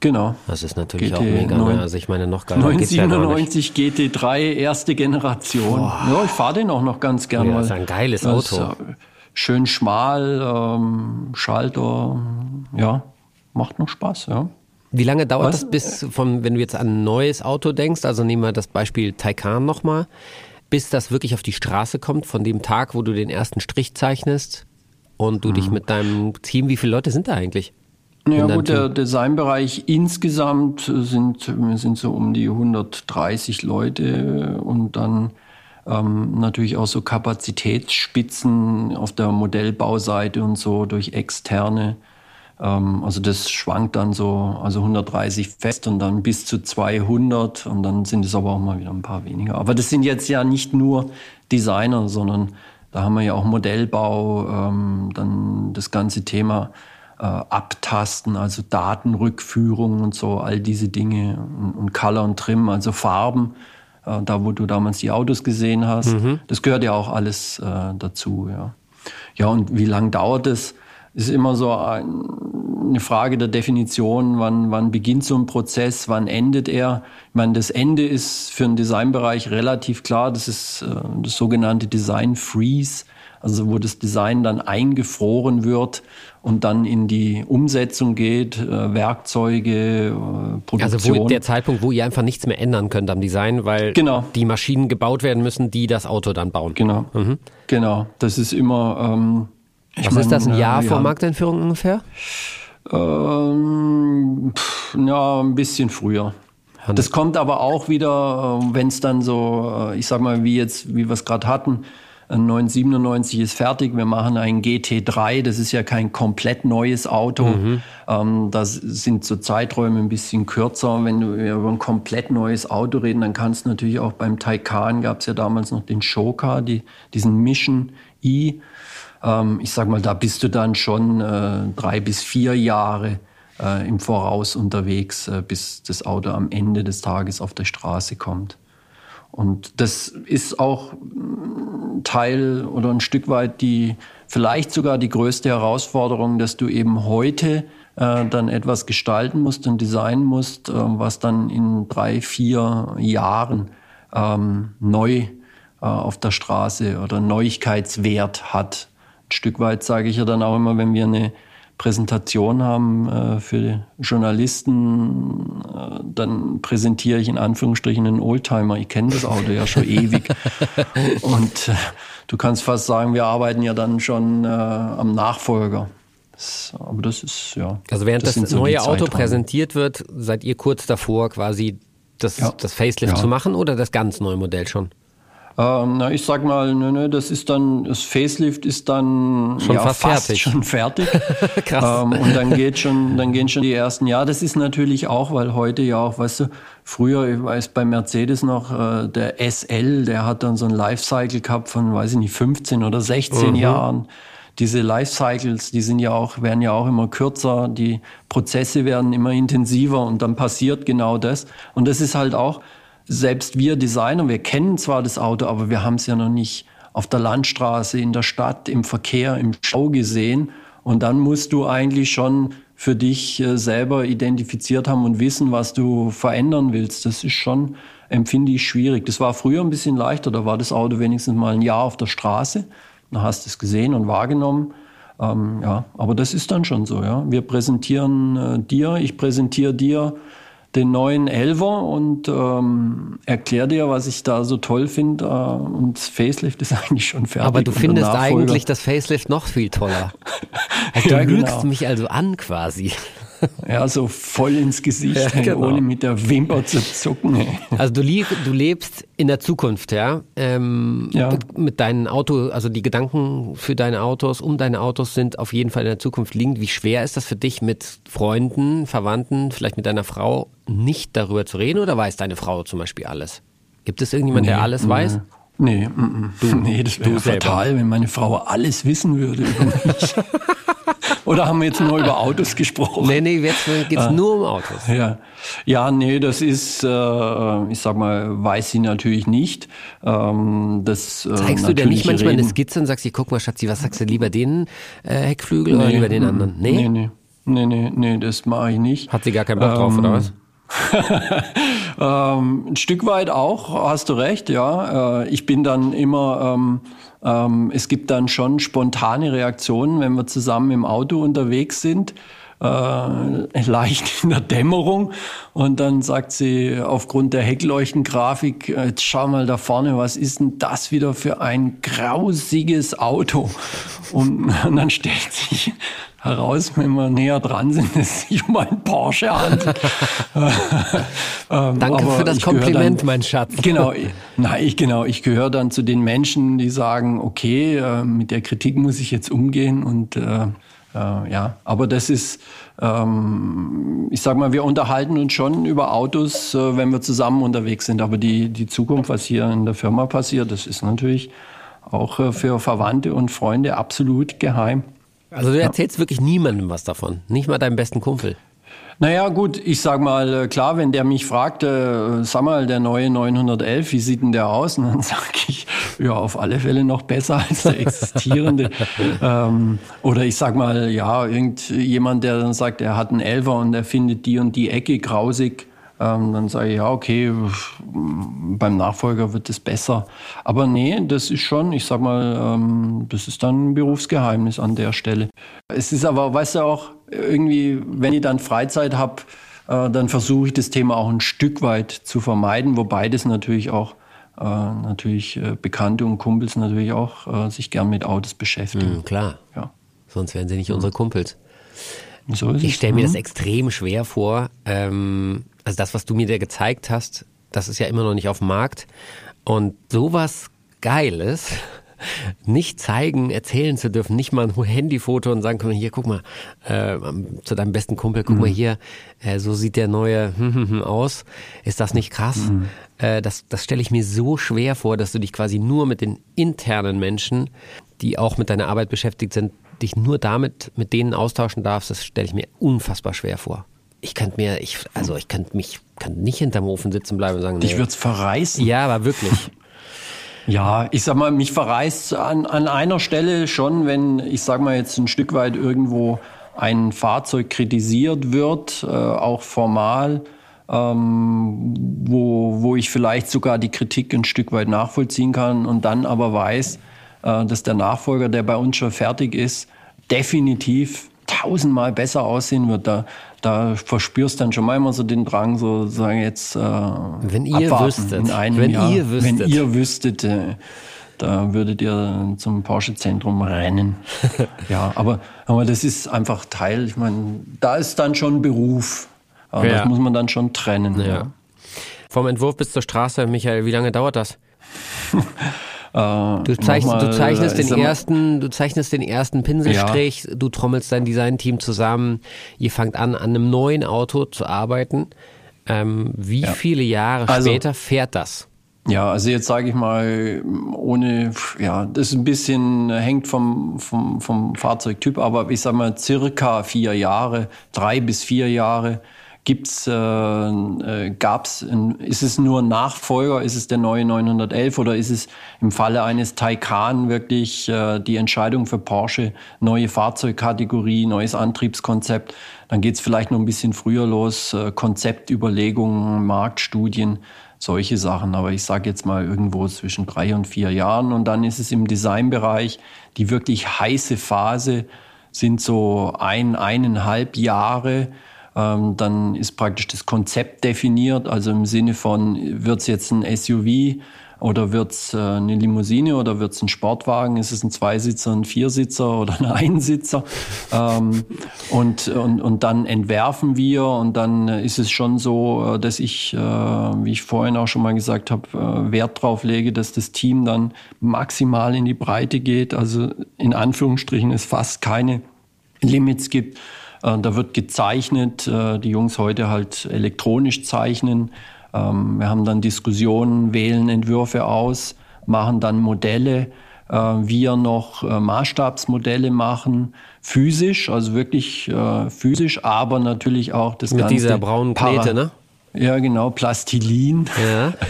Speaker 1: Genau.
Speaker 3: Das ist natürlich GT auch mega. 9, ne? Also ich meine, noch
Speaker 1: gar 997 ja GT3, erste Generation. Boah. Ja, ich fahre den auch noch ganz gerne. Ja,
Speaker 3: das ist ein geiles Auto. Ist,
Speaker 1: schön schmal, ähm, Schalter, ja, macht noch Spaß, ja.
Speaker 3: Wie lange dauert Was? das bis, vom, wenn du jetzt an ein neues Auto denkst, also nehmen wir das Beispiel Taycan nochmal, bis das wirklich auf die Straße kommt, von dem Tag, wo du den ersten Strich zeichnest und du mhm. dich mit deinem Team, wie viele Leute sind da eigentlich?
Speaker 1: Ja gut, der Designbereich insgesamt sind, sind so um die 130 Leute und dann ähm, natürlich auch so Kapazitätsspitzen auf der Modellbauseite und so durch externe. Ähm, also das schwankt dann so, also 130 fest und dann bis zu 200 und dann sind es aber auch mal wieder ein paar weniger. Aber das sind jetzt ja nicht nur Designer, sondern da haben wir ja auch Modellbau, ähm, dann das ganze Thema äh, abtasten, also Datenrückführung und so, all diese Dinge und, und Color und Trim, also Farben, äh, da wo du damals die Autos gesehen hast. Mhm. Das gehört ja auch alles äh, dazu, ja. Ja, und wie lang dauert es? Ist immer so ein, eine Frage der Definition, wann, wann beginnt so ein Prozess, wann endet er. Ich meine, das Ende ist für den Designbereich relativ klar, das ist äh, das sogenannte Design Freeze also wo das Design dann eingefroren wird und dann in die Umsetzung geht, äh, Werkzeuge, äh, Produktion.
Speaker 3: Also wo der Zeitpunkt, wo ihr einfach nichts mehr ändern könnt am Design, weil genau. die Maschinen gebaut werden müssen, die das Auto dann bauen.
Speaker 1: Genau, mhm. genau. Das ist immer. Ähm,
Speaker 3: Was mein, ist das, ein Jahr äh, vor Markteinführung ungefähr?
Speaker 1: Ähm, pff, ja, ein bisschen früher. Das kommt aber auch wieder, äh, wenn es dann so, äh, ich sag mal, wie jetzt, wie wir es gerade hatten, 997 ist fertig, wir machen einen GT3, das ist ja kein komplett neues Auto. Mhm. Ähm, das sind so Zeiträume ein bisschen kürzer. Wenn du über ein komplett neues Auto reden, dann kannst du natürlich auch beim Taycan, gab es ja damals noch den Shoka, die, diesen Mission E. Ähm, ich sag mal, da bist du dann schon äh, drei bis vier Jahre äh, im Voraus unterwegs, äh, bis das Auto am Ende des Tages auf der Straße kommt. Und das ist auch Teil oder ein Stück weit die, vielleicht sogar die größte Herausforderung, dass du eben heute äh, dann etwas gestalten musst und designen musst, äh, was dann in drei, vier Jahren ähm, neu äh, auf der Straße oder Neuigkeitswert hat. Ein Stück weit sage ich ja dann auch immer, wenn wir eine Präsentation haben äh, für Journalisten, äh, dann präsentiere ich in Anführungsstrichen einen Oldtimer. Ich kenne das Auto ja schon ewig. Und äh, du kannst fast sagen, wir arbeiten ja dann schon äh, am Nachfolger. Das, aber das ist ja.
Speaker 3: Also während das, das so neue Auto präsentiert wird, seid ihr kurz davor, quasi das, ja. das Facelift ja. zu machen oder das ganz neue Modell schon?
Speaker 1: Ähm, na, ich sag mal, ne, ne, das ist dann, das Facelift ist dann
Speaker 3: schon ja, fast, fast fertig.
Speaker 1: schon fertig. Krass. Ähm, und dann geht schon, dann gehen schon die ersten. Ja, das ist natürlich auch, weil heute ja auch, weißt du, früher, ich weiß bei Mercedes noch, äh, der SL, der hat dann so ein Lifecycle gehabt von, weiß ich nicht, 15 oder 16 mhm. Jahren. diese Lifecycles, die sind ja auch, werden ja auch immer kürzer, die Prozesse werden immer intensiver und dann passiert genau das. Und das ist halt auch, selbst wir Designer, wir kennen zwar das Auto, aber wir haben es ja noch nicht auf der Landstraße, in der Stadt, im Verkehr, im Schau gesehen. Und dann musst du eigentlich schon für dich äh, selber identifiziert haben und wissen, was du verändern willst. Das ist schon, empfinde ich, schwierig. Das war früher ein bisschen leichter. Da war das Auto wenigstens mal ein Jahr auf der Straße. Da hast du es gesehen und wahrgenommen. Ähm, ja, aber das ist dann schon so. Ja, wir präsentieren äh, dir, ich präsentiere dir den neuen Elver und ähm, erkläre dir, was ich da so toll finde. Äh, und das Facelift ist eigentlich schon fertig.
Speaker 3: Aber du findest eigentlich das Facelift noch viel toller. Du ja, lügst genau. mich also an quasi.
Speaker 1: Ja, so voll ins Gesicht, ja, genau. ohne mit der Wimper zu zucken.
Speaker 3: Also du, lieb, du lebst in der Zukunft, ja? Ähm, ja. Mit deinen Autos, also die Gedanken für deine Autos, um deine Autos sind auf jeden Fall in der Zukunft liegend. Wie schwer ist das für dich, mit Freunden, Verwandten, vielleicht mit deiner Frau nicht darüber zu reden oder weiß deine Frau zum Beispiel alles? Gibt es irgendjemand, nee, der alles weiß?
Speaker 1: Nee, mm, mm. Du, nee, das wäre fatal, wenn meine Frau alles wissen würde über mich. Oder haben wir jetzt nur über Autos gesprochen?
Speaker 3: Nee, nee, jetzt geht es ah. nur um Autos.
Speaker 1: Ja. ja, nee, das ist, äh, ich sag mal, weiß sie natürlich nicht. Ähm, das,
Speaker 3: äh, Zeigst du dir nicht manchmal reden. eine Skizze und sagst, guck mal, Schatzi, was sagst du lieber den äh, Heckflügel nee, oder lieber den anderen?
Speaker 1: Nee, nee, nee, nee, nee, nee das mache ich nicht.
Speaker 3: Hat sie gar keinen Bock ähm, drauf, oder was?
Speaker 1: ähm, ein Stück weit auch, hast du recht, ja. Äh, ich bin dann immer, ähm, ähm, es gibt dann schon spontane Reaktionen, wenn wir zusammen im Auto unterwegs sind. Äh, leicht in der Dämmerung und dann sagt sie aufgrund der Heckleuchtengrafik, äh, jetzt schau mal da vorne, was ist denn das wieder für ein grausiges Auto? Und, und dann stellt sich heraus, wenn wir näher dran sind, dass es sich um einen Porsche handelt.
Speaker 3: ähm, Danke für das Kompliment, dann, mein Schatz.
Speaker 1: Genau, nein, ich, genau, ich gehöre dann zu den Menschen, die sagen, okay, äh, mit der Kritik muss ich jetzt umgehen und äh, äh, ja, aber das ist, ähm, ich sag mal, wir unterhalten uns schon über Autos, äh, wenn wir zusammen unterwegs sind. Aber die, die Zukunft, was hier in der Firma passiert, das ist natürlich auch äh, für Verwandte und Freunde absolut geheim.
Speaker 3: Also du erzählst ja. wirklich niemandem was davon, nicht mal deinem besten Kumpel.
Speaker 1: Naja, gut, ich sag mal, äh, klar, wenn der mich fragt, äh, sag mal, der neue 911, wie sieht denn der aus? Und dann sage ich, ja, auf alle Fälle noch besser als der existierende. ähm, oder ich sag mal, ja, irgendjemand, der dann sagt, er hat einen Elfer und er findet die und die Ecke grausig. Ähm, dann sage ich, ja, okay, beim Nachfolger wird es besser. Aber nee, das ist schon, ich sag mal, ähm, das ist dann ein Berufsgeheimnis an der Stelle. Es ist aber, weißt du auch, irgendwie, wenn ich dann Freizeit habe, äh, dann versuche ich das Thema auch ein Stück weit zu vermeiden, wobei das natürlich auch äh, natürlich äh, Bekannte und Kumpels natürlich auch äh, sich gern mit Autos beschäftigen.
Speaker 3: Mhm, klar. Ja. Sonst wären sie nicht unsere Kumpels. So ich stelle mir das mhm. extrem schwer vor. Ähm, also das, was du mir da gezeigt hast, das ist ja immer noch nicht auf dem Markt. Und sowas Geiles nicht zeigen, erzählen zu dürfen, nicht mal ein Handyfoto und sagen können, hier, guck mal, äh, zu deinem besten Kumpel, guck mhm. mal hier, äh, so sieht der neue aus. Ist das nicht krass? Mhm. Äh, das das stelle ich mir so schwer vor, dass du dich quasi nur mit den internen Menschen, die auch mit deiner Arbeit beschäftigt sind, dich nur damit mit denen austauschen darfst. Das stelle ich mir unfassbar schwer vor ich könnte mir, ich, also ich könnte mich, kann nicht hinterm Ofen sitzen bleiben und sagen,
Speaker 1: nee. Dich wird's verreißen.
Speaker 3: Ja, aber wirklich.
Speaker 1: Ja, ich sag mal, mich verreißt an, an einer Stelle schon, wenn, ich sag mal jetzt ein Stück weit irgendwo ein Fahrzeug kritisiert wird, äh, auch formal, ähm, wo, wo ich vielleicht sogar die Kritik ein Stück weit nachvollziehen kann und dann aber weiß, äh, dass der Nachfolger, der bei uns schon fertig ist, definitiv tausendmal besser aussehen wird. Da, da verspürst dann schon mal immer so den Drang, so sagen jetzt äh,
Speaker 3: wenn ihr wüsstet, in einem
Speaker 1: wenn Jahr, ihr wüsstet, wenn ihr wüsstet, äh, da würdet ihr zum Porsche Zentrum rennen. ja, aber aber das ist einfach Teil. Ich meine, da ist dann schon Beruf. Ja. Das muss man dann schon trennen. Ja. ja.
Speaker 3: Vom Entwurf bis zur Straße, Michael, wie lange dauert das? Äh, du, zeichnest, mal, du zeichnest den ersten, du zeichnest den ersten Pinselstrich, ja. du trommelst dein Designteam zusammen, ihr fangt an, an einem neuen Auto zu arbeiten. Ähm, wie ja. viele Jahre also, später fährt das?
Speaker 1: Ja, also jetzt sage ich mal, ohne, ja, das ist ein bisschen hängt vom, vom, vom Fahrzeugtyp, aber ich sage mal circa vier Jahre, drei bis vier Jahre Gibt's, äh, äh, gab's, ist es nur ein Nachfolger, ist es der neue 911 oder ist es im Falle eines Taycan wirklich äh, die Entscheidung für Porsche, neue Fahrzeugkategorie, neues Antriebskonzept? Dann geht's vielleicht noch ein bisschen früher los, äh, Konzeptüberlegungen, Marktstudien, solche Sachen. Aber ich sage jetzt mal irgendwo zwischen drei und vier Jahren und dann ist es im Designbereich die wirklich heiße Phase, sind so ein, eineinhalb Jahre ähm, dann ist praktisch das Konzept definiert, also im Sinne von, wird es jetzt ein SUV oder wird es äh, eine Limousine oder wird es ein Sportwagen? Ist es ein Zweisitzer, ein Viersitzer oder ein Einsitzer? Ähm, und, und, und dann entwerfen wir und dann ist es schon so, äh, dass ich, äh, wie ich vorhin auch schon mal gesagt habe, äh, Wert drauf lege, dass das Team dann maximal in die Breite geht. Also in Anführungsstrichen es fast keine Limits gibt da wird gezeichnet, äh, die Jungs heute halt elektronisch zeichnen. Ähm, wir haben dann Diskussionen, wählen Entwürfe aus, machen dann Modelle. Äh, wir noch Maßstabsmodelle machen, physisch, also wirklich physisch, aber natürlich auch das
Speaker 3: Mit
Speaker 1: Ganze.
Speaker 3: Mit dieser braunen Knete, ne?
Speaker 1: Ja, genau, Plastilin. Ja.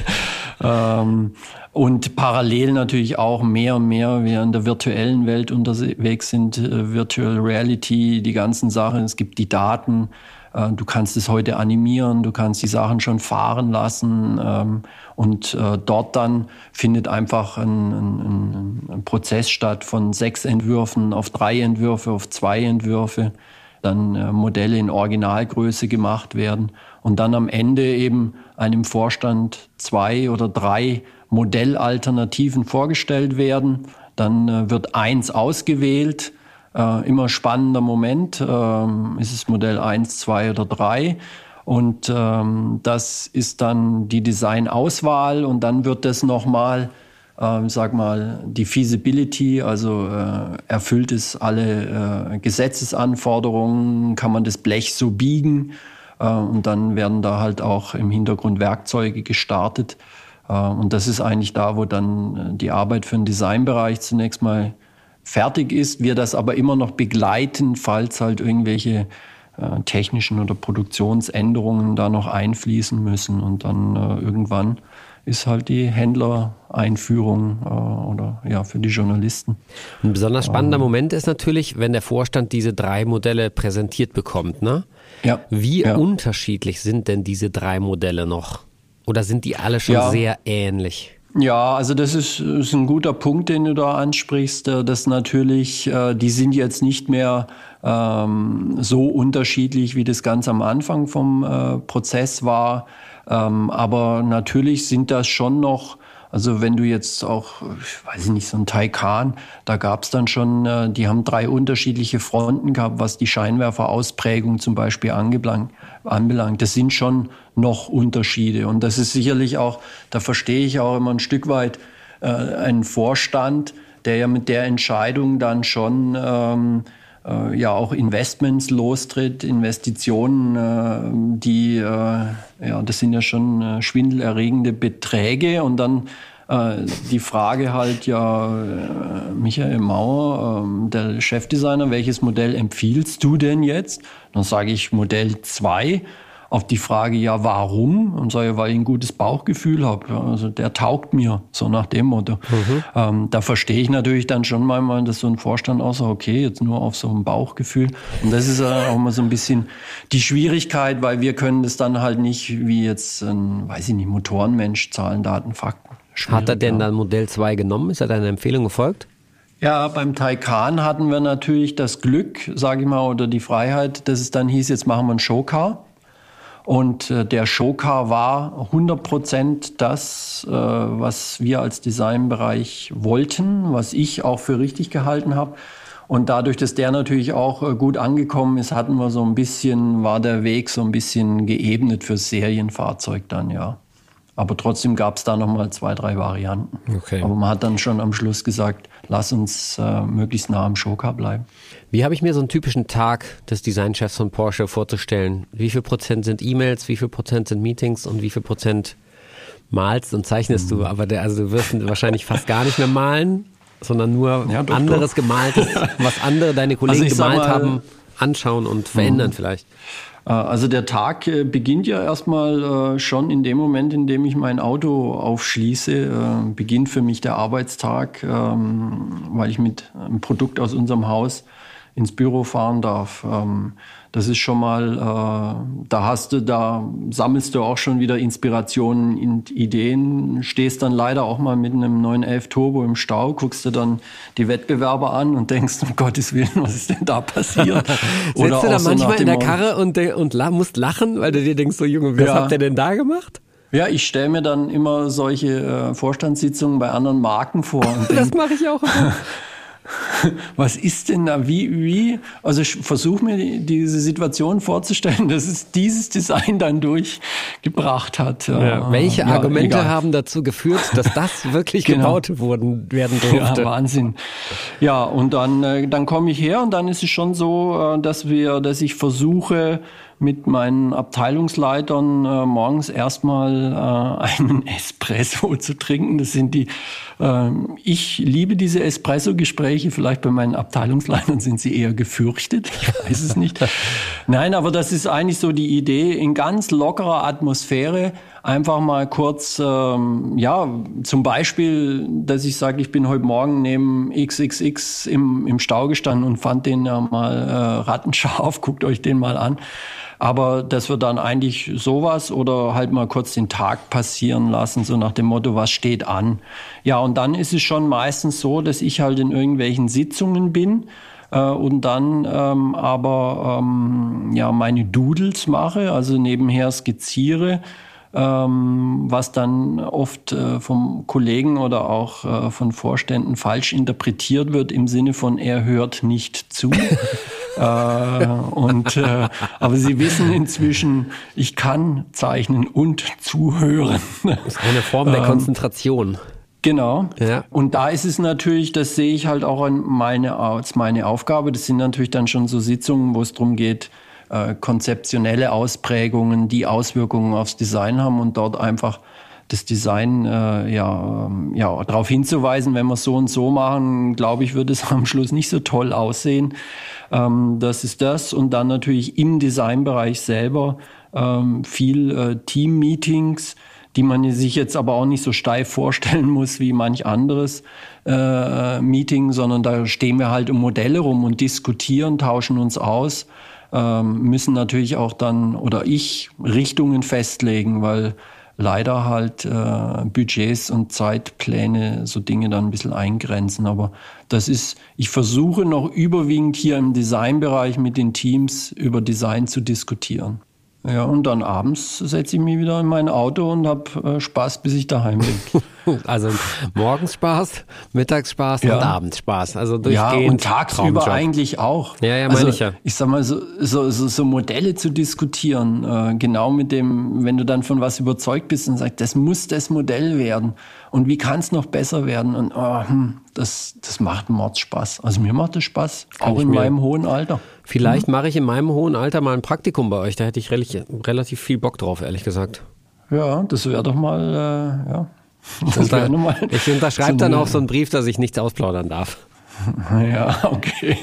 Speaker 1: ähm, und parallel natürlich auch mehr und mehr, wir in der virtuellen Welt unterwegs sind, äh, Virtual Reality, die ganzen Sachen. Es gibt die Daten. Äh, du kannst es heute animieren, du kannst die Sachen schon fahren lassen. Ähm, und äh, dort dann findet einfach ein, ein, ein Prozess statt von sechs Entwürfen auf drei Entwürfe, auf zwei Entwürfe. Dann Modelle in Originalgröße gemacht werden und dann am Ende eben einem Vorstand zwei oder drei Modellalternativen vorgestellt werden. Dann äh, wird eins ausgewählt. Äh, immer spannender Moment. Ähm, ist es Modell 1, 2 oder 3? Und ähm, das ist dann die Designauswahl und dann wird das nochmal, äh, sag mal, die Feasibility, also äh, erfüllt es alle äh, Gesetzesanforderungen, kann man das Blech so biegen äh, und dann werden da halt auch im Hintergrund Werkzeuge gestartet. Äh, und das ist eigentlich da, wo dann äh, die Arbeit für den Designbereich zunächst mal fertig ist, wir das aber immer noch begleiten, falls halt irgendwelche technischen oder Produktionsänderungen da noch einfließen müssen. Und dann irgendwann ist halt die Händlereinführung äh, oder ja für die Journalisten.
Speaker 3: Ein besonders spannender ähm, Moment ist natürlich, wenn der Vorstand diese drei Modelle präsentiert bekommt. Ne? Ja. Wie ja. unterschiedlich sind denn diese drei Modelle noch? Oder sind die alle schon ja. sehr ähnlich?
Speaker 1: Ja, also das ist, ist ein guter Punkt, den du da ansprichst. Äh, dass natürlich, äh, die sind jetzt nicht mehr ähm, so unterschiedlich, wie das ganz am Anfang vom äh, Prozess war. Ähm, aber natürlich sind das schon noch also wenn du jetzt auch, ich weiß nicht, so ein Taycan, da gab es dann schon, äh, die haben drei unterschiedliche Fronten gehabt, was die Scheinwerferausprägung zum Beispiel anbelangt. Das sind schon noch Unterschiede. Und das ist sicherlich auch, da verstehe ich auch immer ein Stück weit äh, einen Vorstand, der ja mit der Entscheidung dann schon ähm, äh, ja auch Investments lostritt, Investitionen, äh, die, äh, ja, das sind ja schon äh, schwindelerregende Beträge und dann äh, die Frage halt ja, äh, Michael Mauer, ähm, der Chefdesigner, welches Modell empfiehlst du denn jetzt? Dann sage ich Modell 2 auf die Frage, ja, warum? Und sage, weil ich ein gutes Bauchgefühl habe. Also der taugt mir, so nach dem Motto. Mhm. Ähm, da verstehe ich natürlich dann schon mal, dass so ein Vorstand auch sagt, okay, jetzt nur auf so ein Bauchgefühl. Und das ist auch mal so ein bisschen die Schwierigkeit, weil wir können das dann halt nicht wie jetzt ein, weiß ich nicht, Motorenmensch, Zahlen, Daten, Fakten.
Speaker 3: Hat er denn dann Modell 2 genommen? Ist er deiner Empfehlung gefolgt?
Speaker 1: Ja, beim Taycan hatten wir natürlich das Glück, sage ich mal, oder die Freiheit, dass es dann hieß, jetzt machen wir ein Showcar. Und äh, der Showcar war 100 Prozent das, äh, was wir als Designbereich wollten, was ich auch für richtig gehalten habe. Und dadurch, dass der natürlich auch äh, gut angekommen ist, hatten wir so ein bisschen, war der Weg so ein bisschen geebnet fürs Serienfahrzeug dann, ja. Aber trotzdem gab es da nochmal zwei, drei Varianten. Okay. Aber man hat dann schon am Schluss gesagt, lass uns äh, möglichst nah am Showcar bleiben.
Speaker 3: Wie habe ich mir so einen typischen Tag des Designchefs von Porsche vorzustellen? Wie viel Prozent sind E-Mails, wie viel Prozent sind Meetings und wie viel Prozent malst und zeichnest du, aber der, also du wirst wahrscheinlich fast gar nicht mehr malen, sondern nur ja, doch, anderes doch. gemaltes, was andere deine Kollegen also gemalt mal, haben, anschauen und verändern mhm. vielleicht.
Speaker 1: Äh, also der Tag äh, beginnt ja erstmal äh, schon in dem Moment, in dem ich mein Auto aufschließe, beginnt für mich der Arbeitstag, ähm, weil ich mit einem Produkt aus unserem Haus ins Büro fahren darf. Ähm, das ist schon mal, äh, da hast du, da sammelst du auch schon wieder Inspirationen und Ideen, stehst dann leider auch mal mit einem 911 Turbo im Stau, guckst du dann die Wettbewerber an und denkst, um Gottes Willen, was ist denn da passiert?
Speaker 3: Oder Sitzt du da manchmal so in der Karre und, und musst lachen, weil du dir denkst, so Junge, was ja. habt ihr denn da gemacht?
Speaker 1: Ja, ich stelle mir dann immer solche äh, Vorstandssitzungen bei anderen Marken vor.
Speaker 3: das mache ich auch.
Speaker 1: was ist denn da, wie, wie, also ich versuche mir diese Situation vorzustellen, dass es dieses Design dann durchgebracht hat.
Speaker 3: Ja. Welche ja, Argumente egal. haben dazu geführt, dass das wirklich genau. gebaut worden, werden durfte?
Speaker 1: Ja, Wahnsinn. Ja, und dann, äh, dann komme ich her und dann ist es schon so, äh, dass wir, dass ich versuche, mit meinen Abteilungsleitern äh, morgens erstmal äh, einen Espresso zu trinken. Das sind die, äh, ich liebe diese Espresso-Gespräche. Vielleicht bei meinen Abteilungsleitern sind sie eher gefürchtet. Ich weiß es nicht. Nein, aber das ist eigentlich so die Idee, in ganz lockerer Atmosphäre einfach mal kurz, ähm, ja, zum Beispiel, dass ich sage, ich bin heute Morgen neben XXX im, im Stau gestanden und fand den ja mal äh, rattenscharf, guckt euch den mal an. Aber dass wir dann eigentlich sowas oder halt mal kurz den Tag passieren lassen, so nach dem Motto, was steht an. Ja, und dann ist es schon meistens so, dass ich halt in irgendwelchen Sitzungen bin äh, und dann ähm, aber ähm, ja meine Doodles mache, also nebenher skizziere ähm, was dann oft äh, vom Kollegen oder auch äh, von Vorständen falsch interpretiert wird im Sinne von er hört nicht zu. äh, und äh, aber sie wissen inzwischen, ich kann zeichnen und zuhören.
Speaker 3: Das ist eine Form der ähm, Konzentration.
Speaker 1: Genau. Ja. Und da ist es natürlich, das sehe ich halt auch an meine, als meine Aufgabe. Das sind natürlich dann schon so Sitzungen, wo es darum geht, äh, konzeptionelle Ausprägungen, die Auswirkungen aufs Design haben und dort einfach das Design äh, ja, ähm, ja, darauf hinzuweisen, wenn wir so und so machen, glaube ich, wird es am Schluss nicht so toll aussehen. Ähm, das ist das. Und dann natürlich im Designbereich selber ähm, viel äh, Team-Meetings, die man sich jetzt aber auch nicht so steif vorstellen muss wie manch anderes äh, Meeting, sondern da stehen wir halt um Modelle rum und diskutieren, tauschen uns aus ähm, müssen natürlich auch dann oder ich Richtungen festlegen, weil leider halt äh, Budgets und Zeitpläne so Dinge dann ein bisschen eingrenzen. Aber das ist, ich versuche noch überwiegend hier im Designbereich mit den Teams über Design zu diskutieren. Ja, und dann abends setze ich mich wieder in mein Auto und habe äh, Spaß, bis ich daheim bin.
Speaker 3: also morgens Spaß, mittags Spaß ja. und abends Spaß. Also durchgehend.
Speaker 1: Ja, und tagsüber eigentlich auch.
Speaker 3: Ja, ja, meine
Speaker 1: also,
Speaker 3: ich ja.
Speaker 1: Ich sag mal, so, so, so, so Modelle zu diskutieren, äh, genau mit dem, wenn du dann von was überzeugt bist und sagst, das muss das Modell werden. Und wie kann es noch besser werden? Und oh, hm, das, das macht Mordspaß. Also mir macht das Spaß, kann auch in meinem hohen Alter.
Speaker 3: Vielleicht mhm. mache ich in meinem hohen Alter mal ein Praktikum bei euch. Da hätte ich relativ, relativ viel Bock drauf, ehrlich gesagt.
Speaker 1: Ja, das wäre doch mal, äh, ja.
Speaker 3: Das mal ich unterschreibe dann auch so einen Brief, dass ich nichts ausplaudern darf.
Speaker 1: Ja, okay.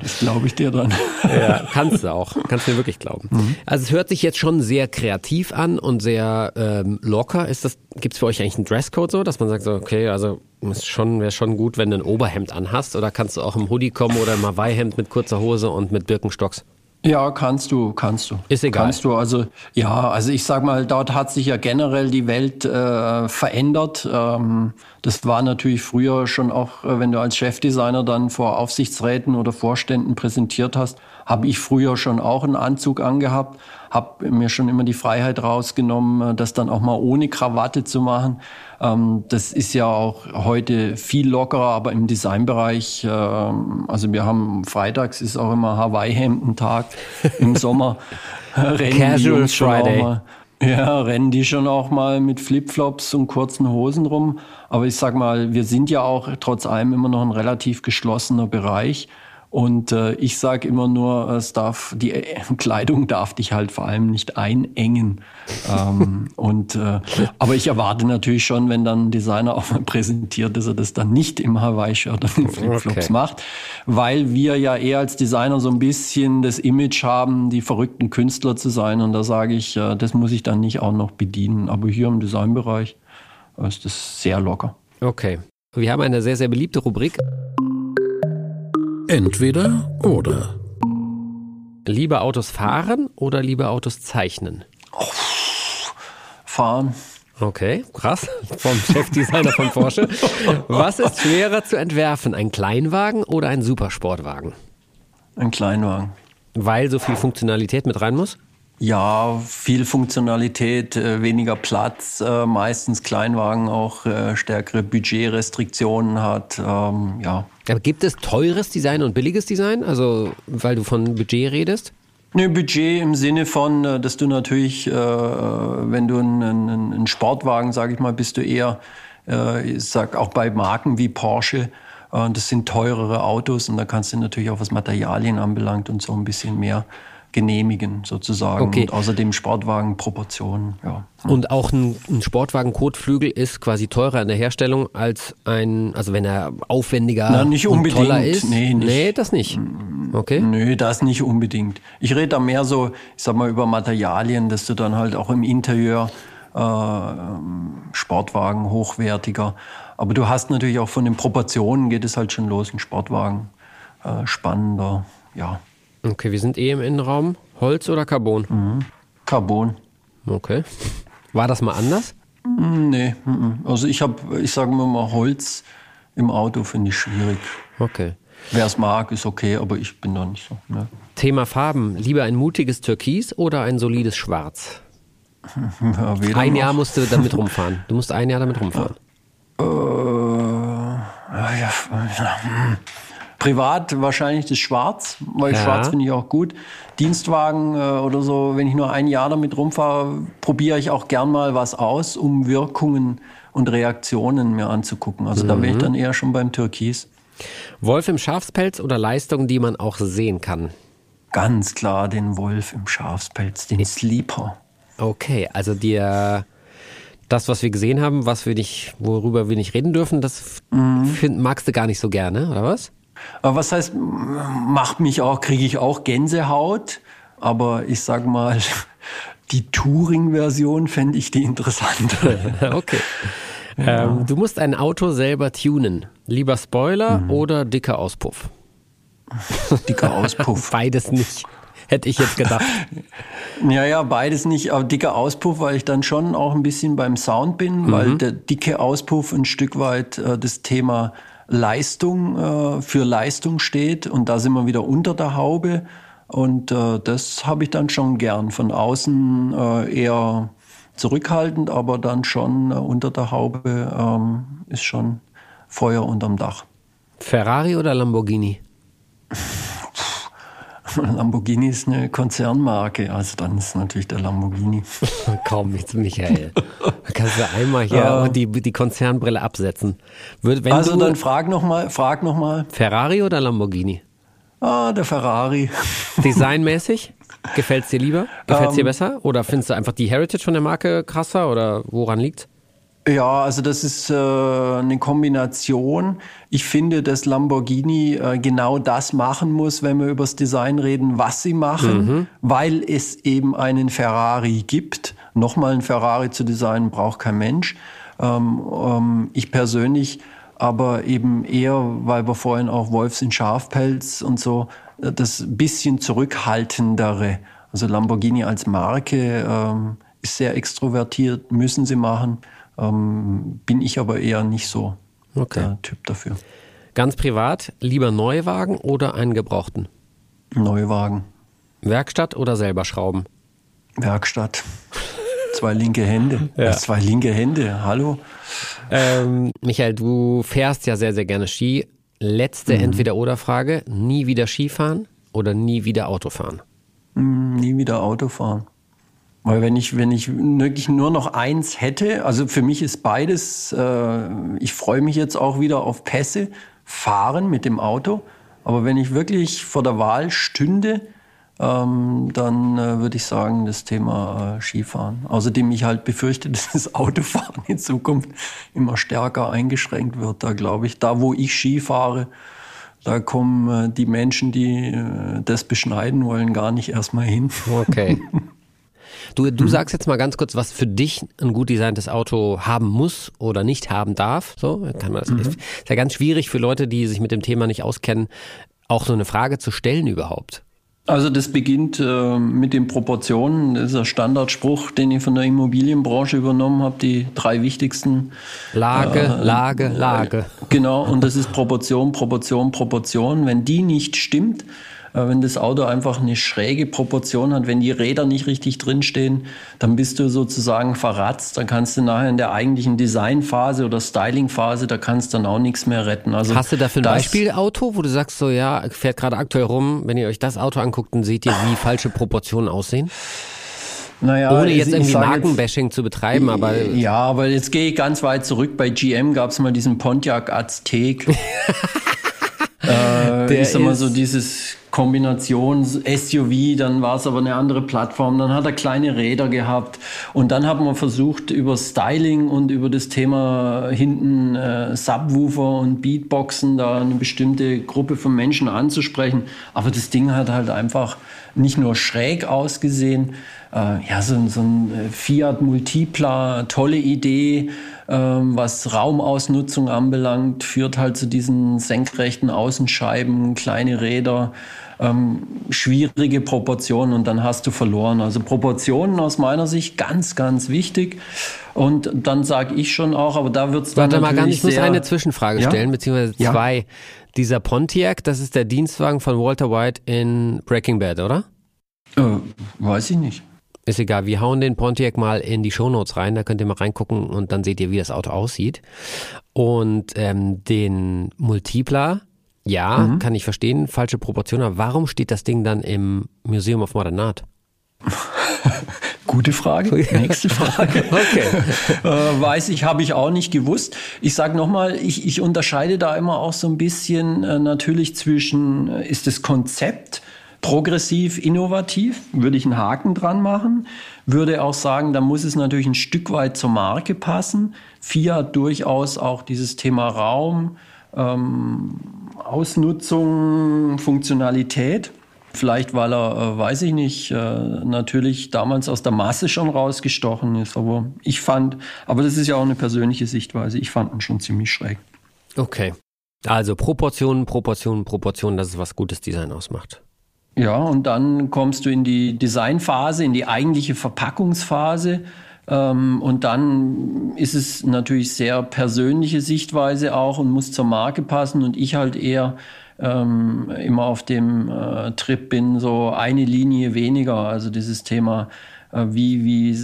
Speaker 1: Das glaube ich dir dann.
Speaker 3: Ja, kannst du auch. Kannst du mir wirklich glauben. Mhm. Also es hört sich jetzt schon sehr kreativ an und sehr ähm, locker. Ist das, gibt es für euch eigentlich einen Dresscode so, dass man sagt so, okay, also ist schon, wäre schon gut, wenn du ein Oberhemd anhast oder kannst du auch im Hoodie kommen oder im Hawaii-Hemd mit kurzer Hose und mit Birkenstocks?
Speaker 1: Ja, kannst du, kannst du.
Speaker 3: Ist egal.
Speaker 1: Kannst du, also ja, also ich sag mal, dort hat sich ja generell die Welt äh, verändert. Ähm, das war natürlich früher schon auch, äh, wenn du als Chefdesigner dann vor Aufsichtsräten oder Vorständen präsentiert hast, habe ich früher schon auch einen Anzug angehabt, habe mir schon immer die Freiheit rausgenommen, äh, das dann auch mal ohne Krawatte zu machen. Ähm, das ist ja auch heute viel lockerer, aber im Designbereich, äh, also wir haben freitags ist auch immer Hawaii-Hemdentag im Sommer.
Speaker 3: Casual Friday.
Speaker 1: Mal, ja, rennen die schon auch mal mit Flipflops und kurzen Hosen rum. Aber ich sag mal, wir sind ja auch trotz allem immer noch ein relativ geschlossener Bereich. Und äh, ich sage immer nur, es darf die äh, Kleidung darf dich halt vor allem nicht einengen. ähm, und äh, aber ich erwarte natürlich schon, wenn dann ein Designer auch mal präsentiert, dass er das dann nicht im Hawaii-Shirt oder in Flipflops okay. macht, weil wir ja eher als Designer so ein bisschen das Image haben, die verrückten Künstler zu sein. Und da sage ich, äh, das muss ich dann nicht auch noch bedienen. Aber hier im Designbereich ist das sehr locker.
Speaker 3: Okay. Wir haben eine sehr, sehr beliebte Rubrik.
Speaker 2: Entweder oder.
Speaker 3: Lieber Autos fahren oder lieber Autos zeichnen? Oh,
Speaker 1: fahren.
Speaker 3: Okay, krass. Vom Chefdesigner von Porsche. Was ist schwerer zu entwerfen, ein Kleinwagen oder ein Supersportwagen?
Speaker 1: Ein Kleinwagen.
Speaker 3: Weil so viel Funktionalität mit rein muss?
Speaker 1: Ja, viel Funktionalität, äh, weniger Platz, äh, meistens Kleinwagen auch äh, stärkere Budgetrestriktionen hat. Ähm, ja.
Speaker 3: Aber gibt es teures Design und billiges Design? Also, weil du von Budget redest?
Speaker 1: Ne, Budget im Sinne von, dass du natürlich, wenn du einen, einen Sportwagen, sage ich mal, bist du eher, ich sag auch bei Marken wie Porsche, das sind teurere Autos und da kannst du natürlich auch was Materialien anbelangt und so ein bisschen mehr genehmigen sozusagen. Okay. Und außerdem Sportwagenproportionen. Ja.
Speaker 3: Und auch ein, ein Sportwagen-Kotflügel ist quasi teurer in der Herstellung als ein, also wenn er aufwendiger
Speaker 1: Na, nicht
Speaker 3: unbedingt. und toller ist.
Speaker 1: Nee,
Speaker 3: nicht. nee, das nicht.
Speaker 1: Okay. Nee, das nicht unbedingt. Ich rede da mehr so, ich sag mal, über Materialien, dass du dann halt auch im Interieur äh, Sportwagen hochwertiger. Aber du hast natürlich auch von den Proportionen geht es halt schon los, ein Sportwagen äh, spannender, ja.
Speaker 3: Okay, wir sind eh im Innenraum. Holz oder Carbon?
Speaker 1: Mhm. Carbon.
Speaker 3: Okay. War das mal anders?
Speaker 1: Mm, nee, also ich habe, ich sage mal, Holz im Auto finde ich schwierig.
Speaker 3: Okay.
Speaker 1: Wer es mag, ist okay, aber ich bin da nicht so. Ne?
Speaker 3: Thema Farben. Lieber ein mutiges Türkis oder ein solides Schwarz? Ja, ein Jahr musst du damit rumfahren. Du musst ein Jahr damit rumfahren.
Speaker 1: Äh, ja, ja. Privat wahrscheinlich das Schwarz, weil ja. Schwarz finde ich auch gut. Dienstwagen äh, oder so, wenn ich nur ein Jahr damit rumfahre, probiere ich auch gern mal was aus, um Wirkungen und Reaktionen mir anzugucken. Also mhm. da wäre ich dann eher schon beim Türkis.
Speaker 3: Wolf im Schafspelz oder Leistungen, die man auch sehen kann?
Speaker 1: Ganz klar den Wolf im Schafspelz, den Sleeper.
Speaker 3: Okay, also dir das, was wir gesehen haben, was wir nicht, worüber wir nicht reden dürfen, das mhm. find, magst du gar nicht so gerne, oder was?
Speaker 1: Aber was heißt, macht mich auch, kriege ich auch Gänsehaut. Aber ich sag mal, die Touring-Version fände ich die interessante.
Speaker 3: okay. Ja. Ähm, du musst ein Auto selber tunen. Lieber Spoiler mhm. oder dicker Auspuff?
Speaker 1: Dicker Auspuff.
Speaker 3: Beides nicht. Hätte ich jetzt gedacht.
Speaker 1: ja, ja, beides nicht. Aber dicker Auspuff, weil ich dann schon auch ein bisschen beim Sound bin, mhm. weil der dicke Auspuff ein Stück weit äh, das Thema Leistung äh, für Leistung steht und da sind wir wieder unter der Haube und äh, das habe ich dann schon gern. Von außen äh, eher zurückhaltend, aber dann schon äh, unter der Haube ähm, ist schon Feuer unterm Dach.
Speaker 3: Ferrari oder Lamborghini?
Speaker 1: Lamborghini ist eine Konzernmarke, also dann ist natürlich der Lamborghini.
Speaker 3: Kaum nichts, Michael. Da kannst du einmal hier ja. die, die Konzernbrille absetzen.
Speaker 1: Wenn also dann frag nochmal, frag noch mal.
Speaker 3: Ferrari oder Lamborghini?
Speaker 1: Ah, der Ferrari.
Speaker 3: Designmäßig? Gefällt es dir lieber? Gefällt es dir ähm, besser? Oder findest du einfach die Heritage von der Marke krasser? Oder woran liegt's?
Speaker 1: Ja, also das ist äh, eine Kombination. Ich finde, dass Lamborghini äh, genau das machen muss, wenn wir über das Design reden, was sie machen, mhm. weil es eben einen Ferrari gibt. Nochmal ein Ferrari zu designen braucht kein Mensch. Ähm, ähm, ich persönlich aber eben eher, weil wir vorhin auch Wolfs in Schafpelz und so, äh, das bisschen zurückhaltendere. Also Lamborghini als Marke ähm, ist sehr extrovertiert, müssen sie machen. Ähm, bin ich aber eher nicht so okay. der Typ dafür.
Speaker 3: Ganz privat, lieber Neuwagen oder einen gebrauchten?
Speaker 1: Neuwagen.
Speaker 3: Werkstatt oder selber schrauben?
Speaker 1: Werkstatt. Zwei linke Hände. Ja. Zwei linke Hände. Hallo.
Speaker 3: Ähm, Michael, du fährst ja sehr, sehr gerne Ski. Letzte mhm. Entweder-Oder-Frage. Nie wieder Skifahren oder nie wieder Autofahren?
Speaker 1: Mm, nie wieder Autofahren. Weil wenn ich, wenn ich wirklich nur noch eins hätte, also für mich ist beides, äh, ich freue mich jetzt auch wieder auf Pässe, fahren mit dem Auto, Aber wenn ich wirklich vor der Wahl stünde, ähm, dann äh, würde ich sagen, das Thema äh, Skifahren. Außerdem ich halt befürchte, dass das Autofahren in Zukunft immer stärker eingeschränkt wird. Da glaube ich, da wo ich Ski fahre, da kommen äh, die Menschen, die äh, das beschneiden wollen, gar nicht erstmal hin.
Speaker 3: Okay. Du, du mhm. sagst jetzt mal ganz kurz, was für dich ein gut designtes Auto haben muss oder nicht haben darf. So kann man das. Mhm. Ist ja ganz schwierig für Leute, die sich mit dem Thema nicht auskennen, auch so eine Frage zu stellen überhaupt.
Speaker 1: Also das beginnt äh, mit den Proportionen. Das ist der Standardspruch, den ich von der Immobilienbranche übernommen habe. Die drei wichtigsten.
Speaker 3: Lage, äh, Lage, Lage.
Speaker 1: Genau, und das ist Proportion, Proportion, Proportion. Wenn die nicht stimmt, wenn das Auto einfach eine schräge Proportion hat, wenn die Räder nicht richtig drinstehen, dann bist du sozusagen verratzt. Dann kannst du nachher in der eigentlichen Designphase oder Stylingphase, da kannst du dann auch nichts mehr retten.
Speaker 3: Also Hast du dafür ein Beispielauto, wo du sagst, so ja, fährt gerade aktuell rum, wenn ihr euch das Auto anguckt, dann seht ihr, wie falsche Proportionen aussehen? Naja, Ohne jetzt irgendwie Markenbashing jetzt, zu betreiben, aber.
Speaker 1: Ja, aber jetzt gehe ich ganz weit zurück. Bei GM gab es mal diesen Pontiac Aztek. äh, Der ist immer so dieses Kombination SUV, dann war es aber eine andere Plattform, dann hat er kleine Räder gehabt. Und dann haben wir versucht über Styling und über das Thema hinten äh, Subwoofer und Beatboxen da eine bestimmte Gruppe von Menschen anzusprechen, aber das Ding hat halt einfach nicht nur schräg ausgesehen, ja so, so ein äh, Fiat Multipla, tolle Idee, ähm, was Raumausnutzung anbelangt, führt halt zu diesen senkrechten Außenscheiben, kleine Räder, ähm, schwierige Proportionen und dann hast du verloren. Also Proportionen aus meiner Sicht ganz, ganz wichtig. Und dann sage ich schon auch, aber da wird es dann
Speaker 3: Warte
Speaker 1: mal,
Speaker 3: ganz, ich muss eine Zwischenfrage ja? stellen, beziehungsweise zwei. Ja? Dieser Pontiac, das ist der Dienstwagen von Walter White in Breaking Bad, oder?
Speaker 1: Äh, weiß ich nicht.
Speaker 3: Ist egal, wir hauen den Pontiac mal in die Shownotes rein, da könnt ihr mal reingucken und dann seht ihr, wie das Auto aussieht. Und ähm, den Multipla, ja, mhm. kann ich verstehen, falsche Proportionen, aber warum steht das Ding dann im Museum of Modern Art?
Speaker 1: Gute Frage. Nächste Frage. okay. äh, weiß ich, habe ich auch nicht gewusst. Ich sage nochmal, ich, ich unterscheide da immer auch so ein bisschen äh, natürlich zwischen, äh, ist das Konzept progressiv, innovativ, würde ich einen Haken dran machen. Würde auch sagen, da muss es natürlich ein Stück weit zur Marke passen. Fiat durchaus auch dieses Thema Raum, ähm, Ausnutzung, Funktionalität. Vielleicht, weil er, äh, weiß ich nicht, äh, natürlich damals aus der Masse schon rausgestochen ist. Aber ich fand, aber das ist ja auch eine persönliche Sichtweise, ich fand ihn schon ziemlich schräg.
Speaker 3: Okay. Also Proportionen, Proportionen, Proportionen, das ist was gutes Design ausmacht.
Speaker 1: Ja, und dann kommst du in die Designphase, in die eigentliche Verpackungsphase. Ähm, und dann ist es natürlich sehr persönliche Sichtweise auch und muss zur Marke passen. Und ich halt eher ähm, immer auf dem äh, Trip bin, so eine Linie weniger. Also dieses Thema, äh, wie, wie,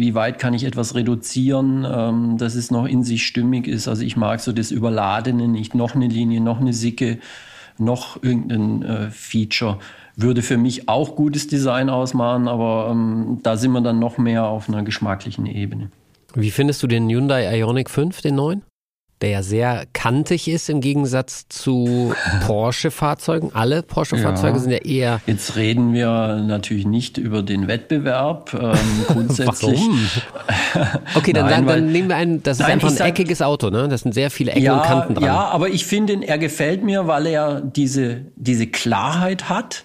Speaker 1: wie weit kann ich etwas reduzieren, ähm, dass es noch in sich stimmig ist. Also ich mag so das Überladene, nicht noch eine Linie, noch eine Sicke, noch irgendein äh, Feature würde für mich auch gutes Design ausmachen, aber ähm, da sind wir dann noch mehr auf einer geschmacklichen Ebene.
Speaker 3: Wie findest du den Hyundai Ioniq 5, den neuen? der ja sehr kantig ist im Gegensatz zu Porsche-Fahrzeugen. Alle Porsche-Fahrzeuge ja. sind ja eher.
Speaker 1: Jetzt reden wir natürlich nicht über den Wettbewerb. Ähm, grundsätzlich.
Speaker 3: Warum? Okay, dann, Nein, dann, dann nehmen wir ein, das ist Nein, einfach ein sag, eckiges Auto, ne? Das sind sehr viele Ecken
Speaker 1: ja,
Speaker 3: und Kanten dran.
Speaker 1: Ja, aber ich finde, er gefällt mir, weil er diese, diese Klarheit hat,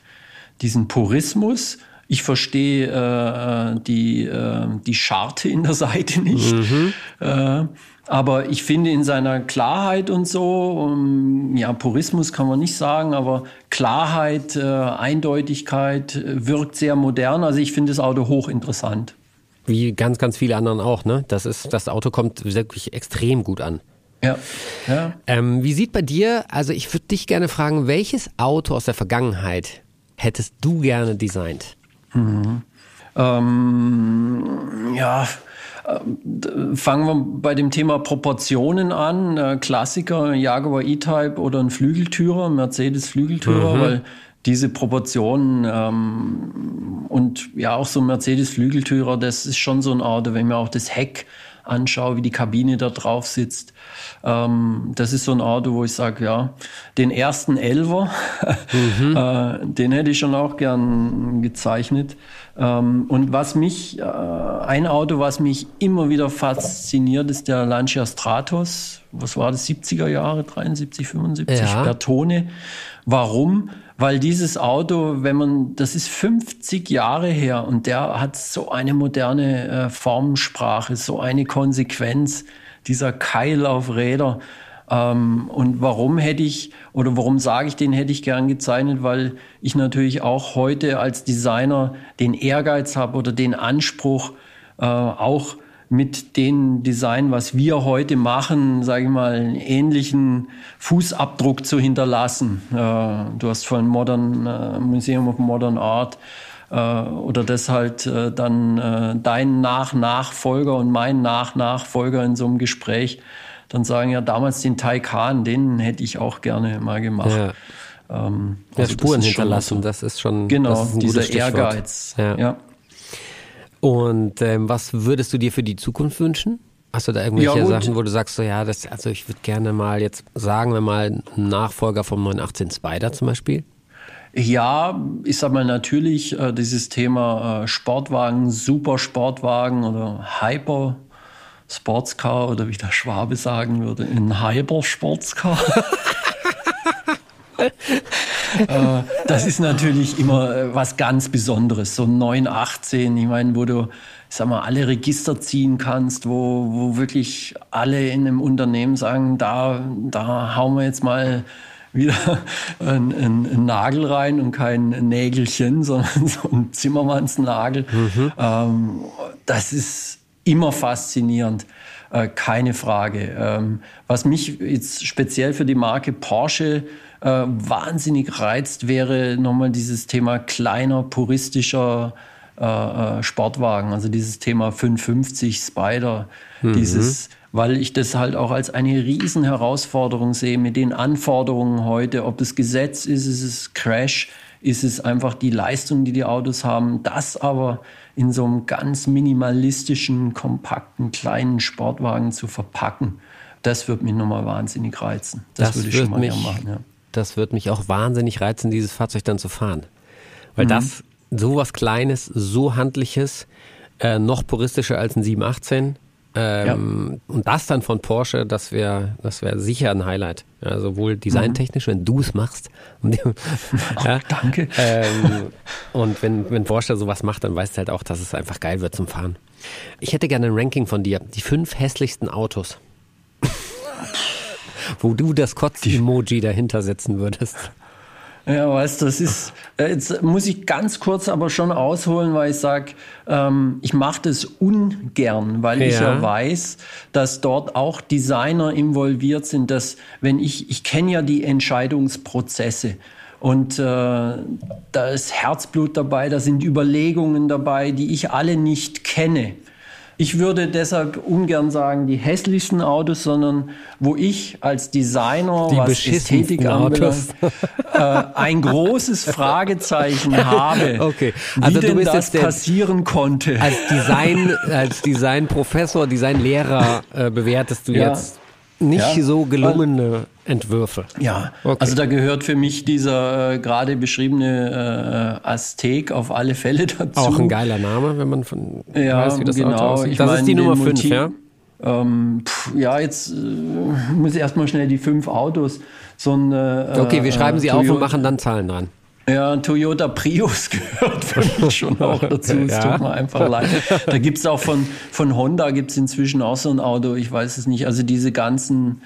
Speaker 1: diesen Purismus. Ich verstehe äh, die, äh, die Scharte in der Seite nicht. Mhm. Äh, aber ich finde in seiner Klarheit und so, um, ja, Purismus kann man nicht sagen, aber Klarheit, äh, Eindeutigkeit äh, wirkt sehr modern. Also ich finde das Auto hochinteressant.
Speaker 3: Wie ganz, ganz viele anderen auch, ne? Das ist, das Auto kommt wirklich extrem gut an.
Speaker 1: Ja. ja.
Speaker 3: Ähm, wie sieht bei dir, also ich würde dich gerne fragen, welches Auto aus der Vergangenheit hättest du gerne designt?
Speaker 1: Mhm. Ähm, ja, äh, fangen wir bei dem Thema Proportionen an. Äh, Klassiker, Jaguar E-Type oder ein Flügeltürer, Mercedes Flügeltürer, mhm. weil diese Proportionen ähm, und ja auch so ein Mercedes Flügeltürer, das ist schon so ein Auto, wenn mir auch das Heck anschaue, wie die Kabine da drauf sitzt. Ähm, das ist so ein Auto, wo ich sage, ja, den ersten Elver, mhm. äh, den hätte ich schon auch gern gezeichnet. Ähm, und was mich, äh, ein Auto, was mich immer wieder fasziniert, ist der Lancia Stratos. Was war das? 70er Jahre, 73, 75, ja. Bertone. Warum? Weil dieses Auto, wenn man, das ist 50 Jahre her und der hat so eine moderne äh, Formensprache, so eine Konsequenz, dieser Keil auf Räder. Ähm, und warum hätte ich oder warum sage ich, den hätte ich gern gezeichnet? Weil ich natürlich auch heute als Designer den Ehrgeiz habe oder den Anspruch, äh, auch mit dem Design, was wir heute machen, sage ich mal, einen ähnlichen Fußabdruck zu hinterlassen. Äh, du hast von Modern äh, Museum of Modern Art äh, oder das halt dann dein Nach-Nachfolger und mein Nach-Nachfolger in so einem Gespräch dann sagen, ja, damals den Taikan, den hätte ich auch gerne mal gemacht. Ja.
Speaker 3: Ähm, also ja, Spuren hinterlassen, so, das ist schon
Speaker 1: genau, ist dieser Ehrgeiz.
Speaker 3: Ja. ja. Und ähm, was würdest du dir für die Zukunft wünschen? Hast du da irgendwelche ja, Sachen, wo du sagst, so ja, das, also ich würde gerne mal jetzt sagen wir mal einen Nachfolger vom 918 Spider zum Beispiel?
Speaker 1: Ja, ich sag mal natürlich äh, dieses Thema äh, Sportwagen, Super Sportwagen oder Hyper Sportscar oder wie der Schwabe sagen würde, ein Hyper Sportscar. äh, das ist natürlich immer äh, was ganz Besonderes. So ein 918, ich meine, wo du, sag mal, alle Register ziehen kannst, wo, wo wirklich alle in einem Unternehmen sagen, da, da hauen wir jetzt mal wieder ein, ein, ein Nagel rein und kein Nägelchen, sondern so ein Zimmermannsnagel. Mhm. Ähm, das ist immer faszinierend. Äh, keine Frage. Ähm, was mich jetzt speziell für die Marke Porsche äh, wahnsinnig reizt, wäre nochmal dieses Thema kleiner, puristischer äh, äh Sportwagen. Also dieses Thema 550 Spider, mhm. dieses weil ich das halt auch als eine Riesenherausforderung sehe mit den Anforderungen heute, ob es Gesetz ist, ist es Crash, ist es einfach die Leistung, die die Autos haben, das aber in so einem ganz minimalistischen, kompakten, kleinen Sportwagen zu verpacken, das wird mich nochmal wahnsinnig reizen.
Speaker 3: Das, das würde ich schon mal mich, machen. Ja das wird mich auch wahnsinnig reizen, dieses Fahrzeug dann zu fahren. Weil mhm. das sowas Kleines, so Handliches, äh, noch puristischer als ein 718. Ähm, ja. Und das dann von Porsche, das wäre das wär sicher ein Highlight. Ja, sowohl designtechnisch, mhm. wenn du es machst.
Speaker 1: ja, danke.
Speaker 3: Ähm, und wenn, wenn Porsche sowas macht, dann weißt du halt auch, dass es einfach geil wird zum Fahren. Ich hätte gerne ein Ranking von dir. Die fünf hässlichsten Autos wo du das Kotz-Emoji dahinter setzen würdest.
Speaker 1: Ja, weißt du, das ist, äh, jetzt muss ich ganz kurz aber schon ausholen, weil ich sage, ähm, ich mache das ungern, weil ja. ich ja weiß, dass dort auch Designer involviert sind, dass wenn ich, ich kenne ja die Entscheidungsprozesse und äh, da ist Herzblut dabei, da sind Überlegungen dabei, die ich alle nicht kenne. Ich würde deshalb ungern sagen, die hässlichsten Autos, sondern wo ich als Designer,
Speaker 3: die was Ästhetik anbelangt,
Speaker 1: äh, ein großes Fragezeichen habe,
Speaker 3: okay. also
Speaker 1: wie denn das passieren konnte.
Speaker 3: Als Design, als Designprofessor, Designlehrer äh, bewertest du ja. jetzt nicht ja. so gelungene Entwürfe.
Speaker 1: Ja, okay. also da gehört für mich dieser äh, gerade beschriebene äh, Aztek auf alle Fälle dazu.
Speaker 3: Auch ein geiler Name, wenn man von
Speaker 1: ja, weiß, wie das genau. Auto aussieht.
Speaker 3: Das ist die Nummer 5, ja?
Speaker 1: Ähm, pff, ja, jetzt äh, muss ich erstmal schnell die fünf Autos. So ein, äh,
Speaker 3: okay, wir schreiben sie Toyota, auf und machen dann Zahlen dran.
Speaker 1: Ja, Toyota Prius gehört für mich schon auch dazu. Es ja. tut mir einfach leid. Da gibt es auch von, von Honda gibt's inzwischen auch so ein Auto, ich weiß es nicht. Also diese ganzen,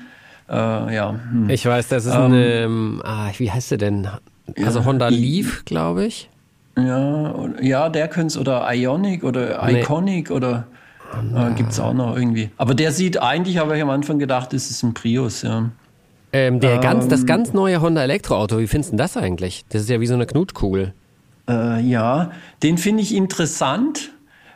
Speaker 1: äh, ja.
Speaker 3: Hm. Ich weiß, das ist ähm, eine, ähm, ah, wie heißt der denn? Also ja, Honda Leaf, glaube ich.
Speaker 1: Ja, ja, der könnte oder Ionic oder Iconic nee. oder äh, gibt es auch noch irgendwie. Aber der sieht eigentlich, habe ich am Anfang gedacht, das ist ein Prius, ja.
Speaker 3: Ähm, der ähm, ganz, das ganz neue Honda Elektroauto, wie findest du das eigentlich? Das ist ja wie so eine Knutkugel.
Speaker 1: Äh, ja, den finde ich interessant.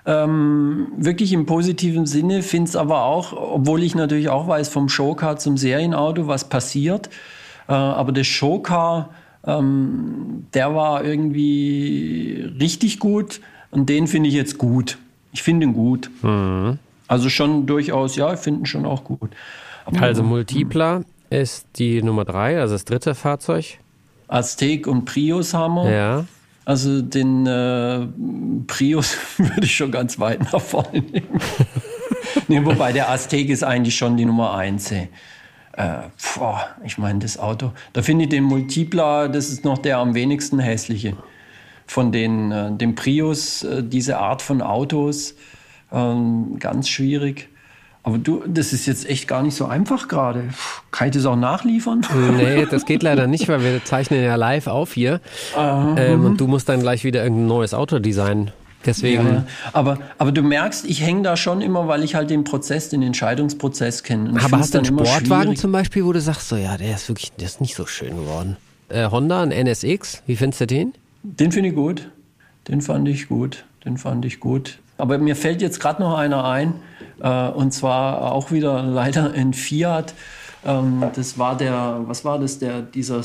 Speaker 1: Ähm, wirklich im positiven Sinne, finde es aber auch, obwohl ich natürlich auch weiß vom Showcar zum Serienauto, was passiert. Äh, aber das Showcar, ähm, der war irgendwie richtig gut und den finde ich jetzt gut. Ich finde ihn gut. Mhm. Also schon durchaus, ja, finden schon auch gut.
Speaker 3: Also Multipla ist die Nummer drei, also das dritte Fahrzeug.
Speaker 1: Aztek und Prius haben wir.
Speaker 3: Ja.
Speaker 1: Also den äh, Prius würde ich schon ganz weit nach vorne nehmen. nee, wobei der Aztek ist eigentlich schon die Nummer eins. Äh, boah, ich meine, das Auto. Da finde ich den Multipla, das ist noch der am wenigsten hässliche. Von den, äh, dem Prius, äh, diese Art von Autos, ähm, ganz schwierig. Aber du, das ist jetzt echt gar nicht so einfach gerade. Kann ich das auch nachliefern?
Speaker 3: Nee, das geht leider nicht, weil wir zeichnen ja live auf hier. Ähm, und du musst dann gleich wieder irgendein neues Auto designen. Deswegen.
Speaker 1: Ja, aber, aber du merkst, ich hänge da schon immer, weil ich halt den Prozess, den Entscheidungsprozess kenne. Und
Speaker 3: Aber hast du einen Sportwagen
Speaker 1: schwierig.
Speaker 3: zum Beispiel, wo du sagst, so ja, der ist wirklich, der ist nicht so schön geworden. Äh, Honda, ein NSX, wie findest du den?
Speaker 1: Den finde ich gut. Den fand ich gut. Den fand ich gut. Aber mir fällt jetzt gerade noch einer ein. Äh, und zwar auch wieder leider in Fiat. Ähm, das war der, was war das, der, dieser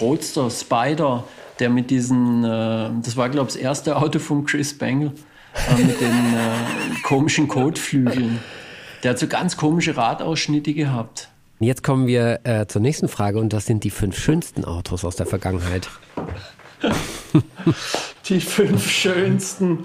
Speaker 1: Roadster Spider, der mit diesen, äh, das war glaube ich das erste Auto von Chris Bangle, äh, mit den äh, komischen Kotflügeln. Der hat so ganz komische Radausschnitte gehabt.
Speaker 3: Jetzt kommen wir äh, zur nächsten Frage und das sind die fünf schönsten Autos aus der Vergangenheit.
Speaker 1: Die fünf schönsten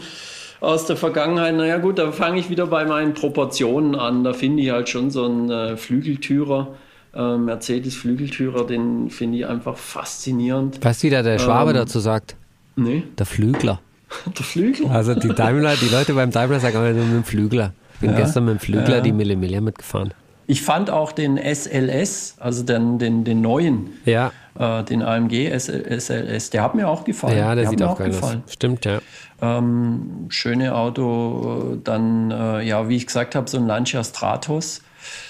Speaker 1: aus der Vergangenheit. Naja gut, da fange ich wieder bei meinen Proportionen an. Da finde ich halt schon so einen äh, Flügeltürer, äh, Mercedes-Flügeltürer, den finde ich einfach faszinierend.
Speaker 3: Weißt du, wie da der Schwabe
Speaker 1: Ähm.
Speaker 3: dazu sagt?
Speaker 1: Nee,
Speaker 3: Der Flügler.
Speaker 1: der Flügel?
Speaker 3: Also die Daimler, die Leute beim Daimler sagen immer nur mit dem Flügler. Ich bin
Speaker 1: Ja.
Speaker 3: gestern mit dem Flügler
Speaker 1: Ja.
Speaker 3: die Mille Mille mitgefahren.
Speaker 1: Ich fand auch den SLS, also den, den, den neuen,
Speaker 3: Ja,
Speaker 1: äh, den AMG SLS, der hat mir auch gefallen.
Speaker 3: ja, der,
Speaker 1: hat
Speaker 3: sieht
Speaker 1: mir
Speaker 3: auch geil aus. Stimmt, ja.
Speaker 1: Ähm, schöne Auto, äh, dann, äh, ja, wie ich gesagt habe, so ein Lancia Stratos.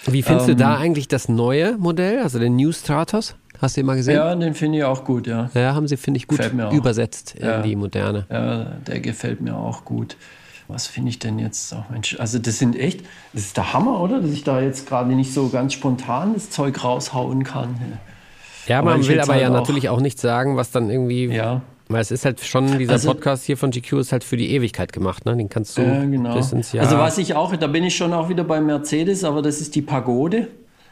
Speaker 3: Wie findest
Speaker 1: Ähm.
Speaker 3: du da eigentlich das neue Modell, also den New Stratos? Hast du den mal gesehen?
Speaker 1: Ja, den finde ich auch gut, ja.
Speaker 3: Ja, haben sie, finde ich, gut übersetzt in
Speaker 1: Ja.
Speaker 3: die moderne.
Speaker 1: Ja, der gefällt mir auch gut. Was finde ich denn jetzt? Oh Mensch, also das sind echt, das ist der Hammer, oder? Dass ich da jetzt gerade nicht so ganz spontan das Zeug raushauen kann.
Speaker 3: Ja,
Speaker 1: Aber
Speaker 3: man will aber ja
Speaker 1: halt auch-
Speaker 3: natürlich auch nichts sagen, was dann irgendwie.
Speaker 1: Ja.
Speaker 3: Weil es ist halt schon, dieser
Speaker 1: Also-
Speaker 3: Podcast hier von GQ ist halt für die Ewigkeit gemacht, ne? Den kannst du
Speaker 1: Ja, genau.
Speaker 3: bis ins Jahr.
Speaker 1: Also was ich auch, da bin ich schon auch wieder bei Mercedes, aber das ist die Pagode.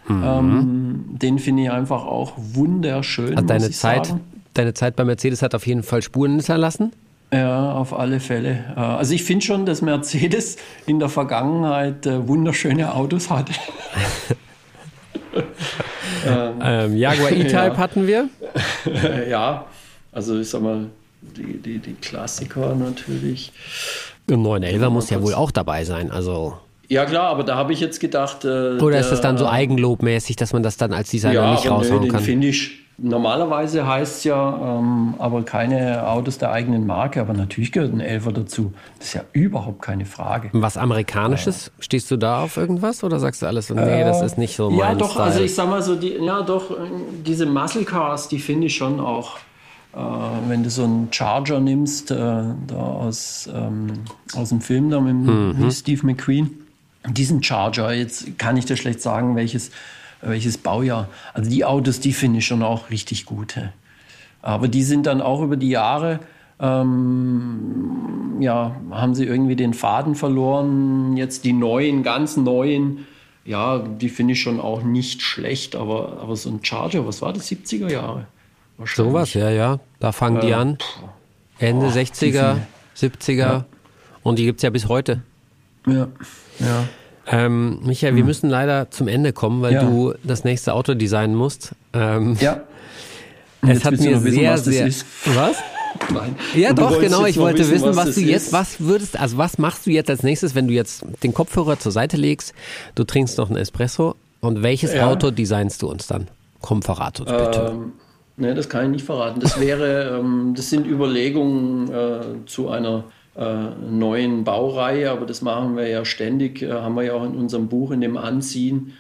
Speaker 3: Mhm.
Speaker 1: Ähm, den finde ich einfach auch wunderschön.
Speaker 3: also deine Zeit,
Speaker 1: Sagen.
Speaker 3: deine Zeit bei Mercedes hat auf jeden Fall Spuren hinterlassen.
Speaker 1: Ja, auf alle Fälle. Äh, Also ich finde schon, dass Mercedes in der Vergangenheit äh, wunderschöne Autos hatte.
Speaker 3: Ähm, Jaguar E-Type
Speaker 1: Ja.
Speaker 3: hatten wir.
Speaker 1: ja, also ich sag mal, die, die, die Klassiker natürlich.
Speaker 3: Und 911 muss ja wohl auch dabei sein. Also.
Speaker 1: Ja klar, aber da habe ich jetzt gedacht. Äh,
Speaker 3: Oder ist das dann so eigenlobmäßig, dass man das dann als Designer
Speaker 1: ja,
Speaker 3: nicht raushauen
Speaker 1: nö, den
Speaker 3: kann?
Speaker 1: finde ich. Normalerweise heißt es ja, ähm, aber keine Autos der eigenen Marke, aber natürlich gehört ein Elfer dazu. Das ist ja überhaupt keine Frage.
Speaker 3: Was Amerikanisches? Stehst du da auf irgendwas oder sagst du alles so, nee, das ist nicht so mein
Speaker 1: Ja, doch,
Speaker 3: Style?
Speaker 1: also ich sag mal so, die, ja, doch, äh, diese Muscle Cars, die finde ich schon auch. Äh, wenn du so einen Charger nimmst, äh, da aus, ähm, aus dem Film da mit,
Speaker 3: Mhm.
Speaker 1: mit Steve McQueen, diesen Charger, jetzt kann ich dir schlecht sagen, welches, welches Baujahr. Also die Autos, die finde ich schon auch richtig gut. Aber die sind dann auch über die Jahre, ähm, ja, haben sie irgendwie den Faden verloren. Jetzt die neuen, ganz neuen, ja, die finde ich schon auch nicht schlecht, aber, aber so ein Charger, was war das, 70er Jahre? Wahrscheinlich.
Speaker 3: Sowas, ja, ja. Da fangen die
Speaker 1: Äh,
Speaker 3: an. Ende
Speaker 1: Boah,
Speaker 3: 60er, 70er. Und die gibt es ja bis heute.
Speaker 1: Ja, ja.
Speaker 3: Ähm, Michael, wir müssen leider zum Ende kommen, weil
Speaker 1: Hm. Ja.
Speaker 3: du das nächste Auto designen musst. Ähm,
Speaker 1: Ja.
Speaker 3: es
Speaker 1: Jetzt
Speaker 3: hat mir
Speaker 1: wissen,
Speaker 3: sehr,
Speaker 1: was
Speaker 3: sehr. Was?
Speaker 1: Nein.
Speaker 3: Ja,
Speaker 1: Und
Speaker 3: doch, genau. Ich wollte wissen, was,
Speaker 1: das
Speaker 3: du jetzt,
Speaker 1: ist.
Speaker 3: was würdest, also was machst du jetzt als nächstes, wenn du jetzt den Kopfhörer zur Seite legst, du trinkst noch einen Espresso und welches
Speaker 1: Ja.
Speaker 3: Auto designst du uns dann? Komm, verrat uns bitte.
Speaker 1: Ähm, ne, das kann ich nicht verraten. Das wäre, ähm, das sind Überlegungen äh, zu einer neuen Baureihe, aber das machen wir ja ständig, äh, haben wir ja auch in unserem Buch, in dem Anziehen.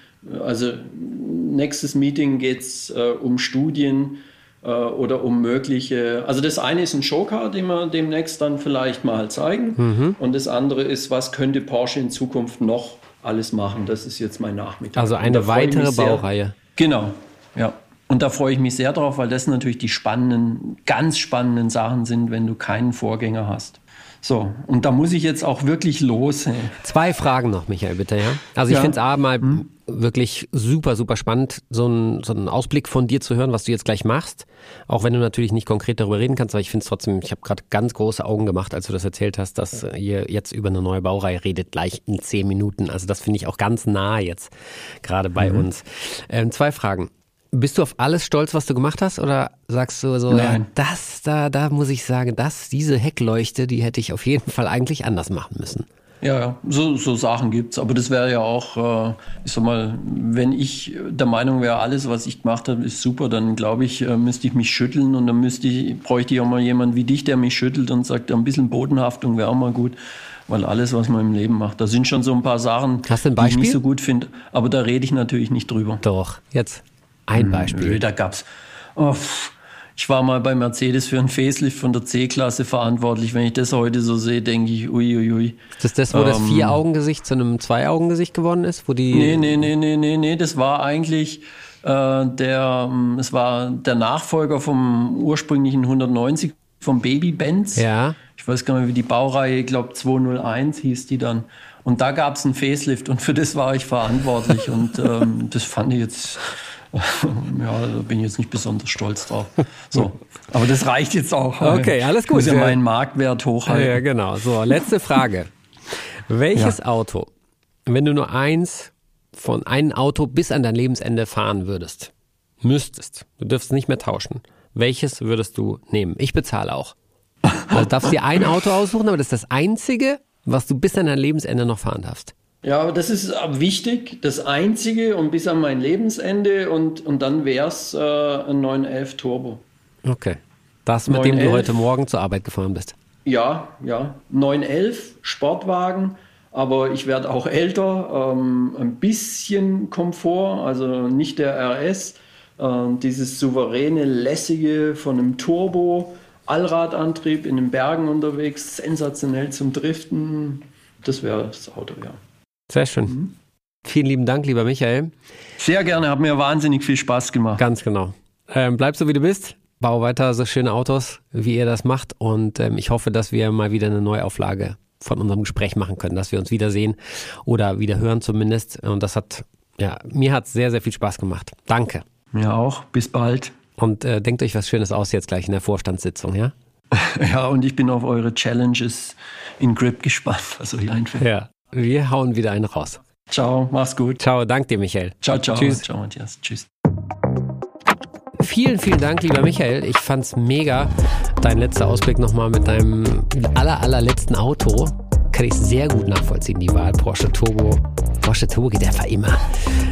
Speaker 1: Also nächstes Meeting geht es äh, um Studien äh, oder um mögliche, also das eine ist ein Showcar, den wir demnächst dann vielleicht mal zeigen
Speaker 3: Mhm.
Speaker 1: und das andere ist, was könnte Porsche in Zukunft noch alles machen. Das ist jetzt mein Nachmittag.
Speaker 3: Also eine weitere. Baureihe.
Speaker 1: Genau, ja. Und da freue ich mich sehr drauf, weil das natürlich die spannenden, ganz spannenden Sachen sind, wenn du keinen Vorgänger hast. So, und da muss ich jetzt auch wirklich los. Hey.
Speaker 3: Zwei Fragen noch, Michael, bitte, ja? Also ich
Speaker 1: Ja.
Speaker 3: finde es A mal
Speaker 1: Hm?
Speaker 3: wirklich super, super spannend, so einen so einen Ausblick von dir zu hören, was du jetzt gleich machst. Auch wenn du natürlich nicht konkret darüber reden kannst, aber ich finde es trotzdem, ich habe gerade ganz große Augen gemacht, als du das erzählt hast, dass ihr jetzt über eine neue Baureihe redet, gleich in zehn Minuten. Also das finde ich auch ganz nah jetzt, gerade bei
Speaker 1: Mhm.
Speaker 3: uns. Ähm, zwei Fragen. Bist du auf alles stolz, was du gemacht hast, oder sagst du so, ja,
Speaker 1: Nein.
Speaker 3: das, da, da muss ich sagen, das, diese Heckleuchte, die hätte ich auf jeden Fall eigentlich anders machen müssen.
Speaker 1: Ja, ja, so, so Sachen gibt's. Aber das wäre ja auch, äh, ich sag mal, wenn ich der Meinung wäre, alles, was ich gemacht habe, ist super, dann glaube ich, äh, müsste ich mich schütteln und dann müsste ich, bräuchte ich auch mal jemand wie dich, der mich schüttelt und sagt, ein bisschen Bodenhaftung wäre auch mal gut. Weil alles, was man im Leben macht, da sind schon so ein paar Sachen,
Speaker 3: Hast du ein
Speaker 1: die ich nicht so gut finde. Aber da rede ich natürlich nicht drüber.
Speaker 3: Doch, jetzt ein Beispiel.
Speaker 1: Nö, da gab's. Oh, ich war mal bei Mercedes für einen Facelift von der C-Klasse verantwortlich. Wenn ich das heute so sehe, denke ich, uiuiui. Ui, ui.
Speaker 3: Ist das das, wo das
Speaker 1: Ähm,
Speaker 3: Vier-Augen-Gesicht zu einem Zwei-Augen-Gesicht geworden ist? Wo die
Speaker 1: Nee, nee, nee, nee, nee, nee, das war eigentlich äh, der, ähm, es war der Nachfolger vom ursprünglichen 190 vom Baby Benz.
Speaker 3: Ja.
Speaker 1: Ich weiß gar nicht, wie die Baureihe, ich glaube 201 hieß die dann. Und da gab es einen Facelift und für das war ich verantwortlich und ähm, das fand ich jetzt, ja, da bin ich jetzt nicht besonders stolz drauf. So, aber das reicht jetzt auch.
Speaker 3: Okay, alles gut.
Speaker 1: Ich muss ja
Speaker 3: Ja.
Speaker 1: meinen Marktwert hochhalten.
Speaker 3: Ja, genau. So, letzte Frage. Welches Auto, wenn du nur eins von einem Auto bis an dein Lebensende fahren würdest, müsstest, du dürfst nicht mehr tauschen, welches würdest du nehmen? Ich bezahle auch. Also darfst dir ein Auto aussuchen, aber das ist das einzige, was du bis an dein Lebensende noch fahren darfst.
Speaker 1: Ja, aber das ist äh, wichtig, das Einzige und bis an mein Lebensende und, und dann wäre es äh, ein 911 Turbo.
Speaker 3: Okay. Das, mit dem du
Speaker 1: 911.
Speaker 3: heute Morgen zur Arbeit gefahren bist.
Speaker 1: Ja, ja, 911 Sportwagen, aber ich werde auch älter, ähm, ein bisschen Komfort, also nicht der RS, äh, dieses souveräne, lässige von einem Turbo, Allradantrieb in den Bergen unterwegs, sensationell zum Driften, das wäre das Auto, ja.
Speaker 3: Sehr schön. Vielen lieben Dank, lieber Michael.
Speaker 1: Sehr gerne, hat mir wahnsinnig viel Spaß gemacht.
Speaker 3: Ganz genau. Ähm, bleib so, wie du bist. Bau weiter so schöne Autos, wie ihr das macht. Und ähm, ich hoffe, dass wir mal wieder eine Neuauflage von unserem Gespräch machen können, dass wir uns wiedersehen oder wieder hören zumindest. Und das hat, ja, mir hat sehr, sehr viel Spaß gemacht. Danke.
Speaker 1: Mir auch, bis bald.
Speaker 3: Und äh, denkt euch was Schönes aus jetzt gleich in der Vorstandssitzung, ja?
Speaker 1: Ja, und ich bin auf eure Challenges in Grip gespannt, was euch einfällt.
Speaker 3: Ja. Wir hauen wieder einen raus.
Speaker 1: Ciao, mach's gut.
Speaker 3: Ciao, dank dir, Michael.
Speaker 1: Ciao, ciao.
Speaker 3: Tschüss.
Speaker 1: Ciao, Matthias. Tschüss.
Speaker 3: Vielen, vielen Dank, lieber Michael. Ich fand's mega. Dein letzter Ausblick nochmal mit deinem aller, allerletzten Auto. Kann ich sehr gut nachvollziehen, die Wahl. Porsche Turbo. Porsche Turbo geht einfach immer.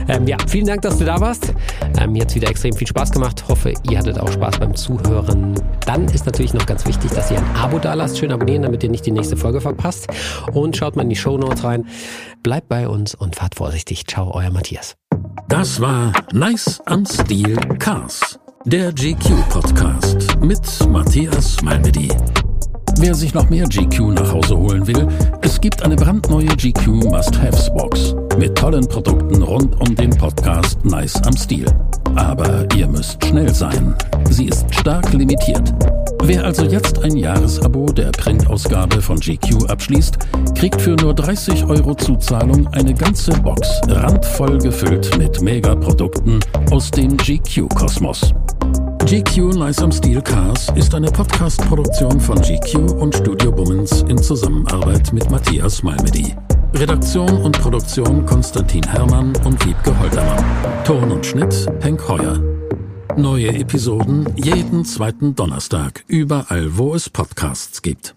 Speaker 3: Ähm, ja, vielen Dank, dass du da warst. Ähm, mir hat's wieder extrem viel Spaß gemacht. Hoffe, ihr hattet auch Spaß beim Zuhören. Dann ist natürlich noch ganz wichtig, dass ihr ein Abo da lasst. Schön abonnieren, damit ihr nicht die nächste Folge verpasst. Und schaut mal in die Show Notes rein. Bleibt bei uns und fahrt vorsichtig. Ciao, euer Matthias.
Speaker 2: Das war Nice am Stil Cars, der GQ-Podcast mit Matthias Malmedy. Wer sich noch mehr GQ nach Hause holen will, es gibt eine brandneue GQ Must-Haves-Box mit tollen Produkten rund um den Podcast Nice am Stil. Aber ihr müsst schnell sein. Sie ist stark limitiert. Wer also jetzt ein Jahresabo der Printausgabe von GQ abschließt, kriegt für nur 30 Euro Zuzahlung eine ganze Box randvoll gefüllt mit Megaprodukten aus dem GQ-Kosmos. GQ Nice am Steel Cars ist eine Podcast-Produktion von GQ und Studio Bummens in Zusammenarbeit mit Matthias Malmedy. Redaktion und Produktion Konstantin Herrmann und Wiebke Holtermann. Ton und Schnitt Henk Heuer. Neue Episoden jeden zweiten Donnerstag, überall wo es Podcasts gibt.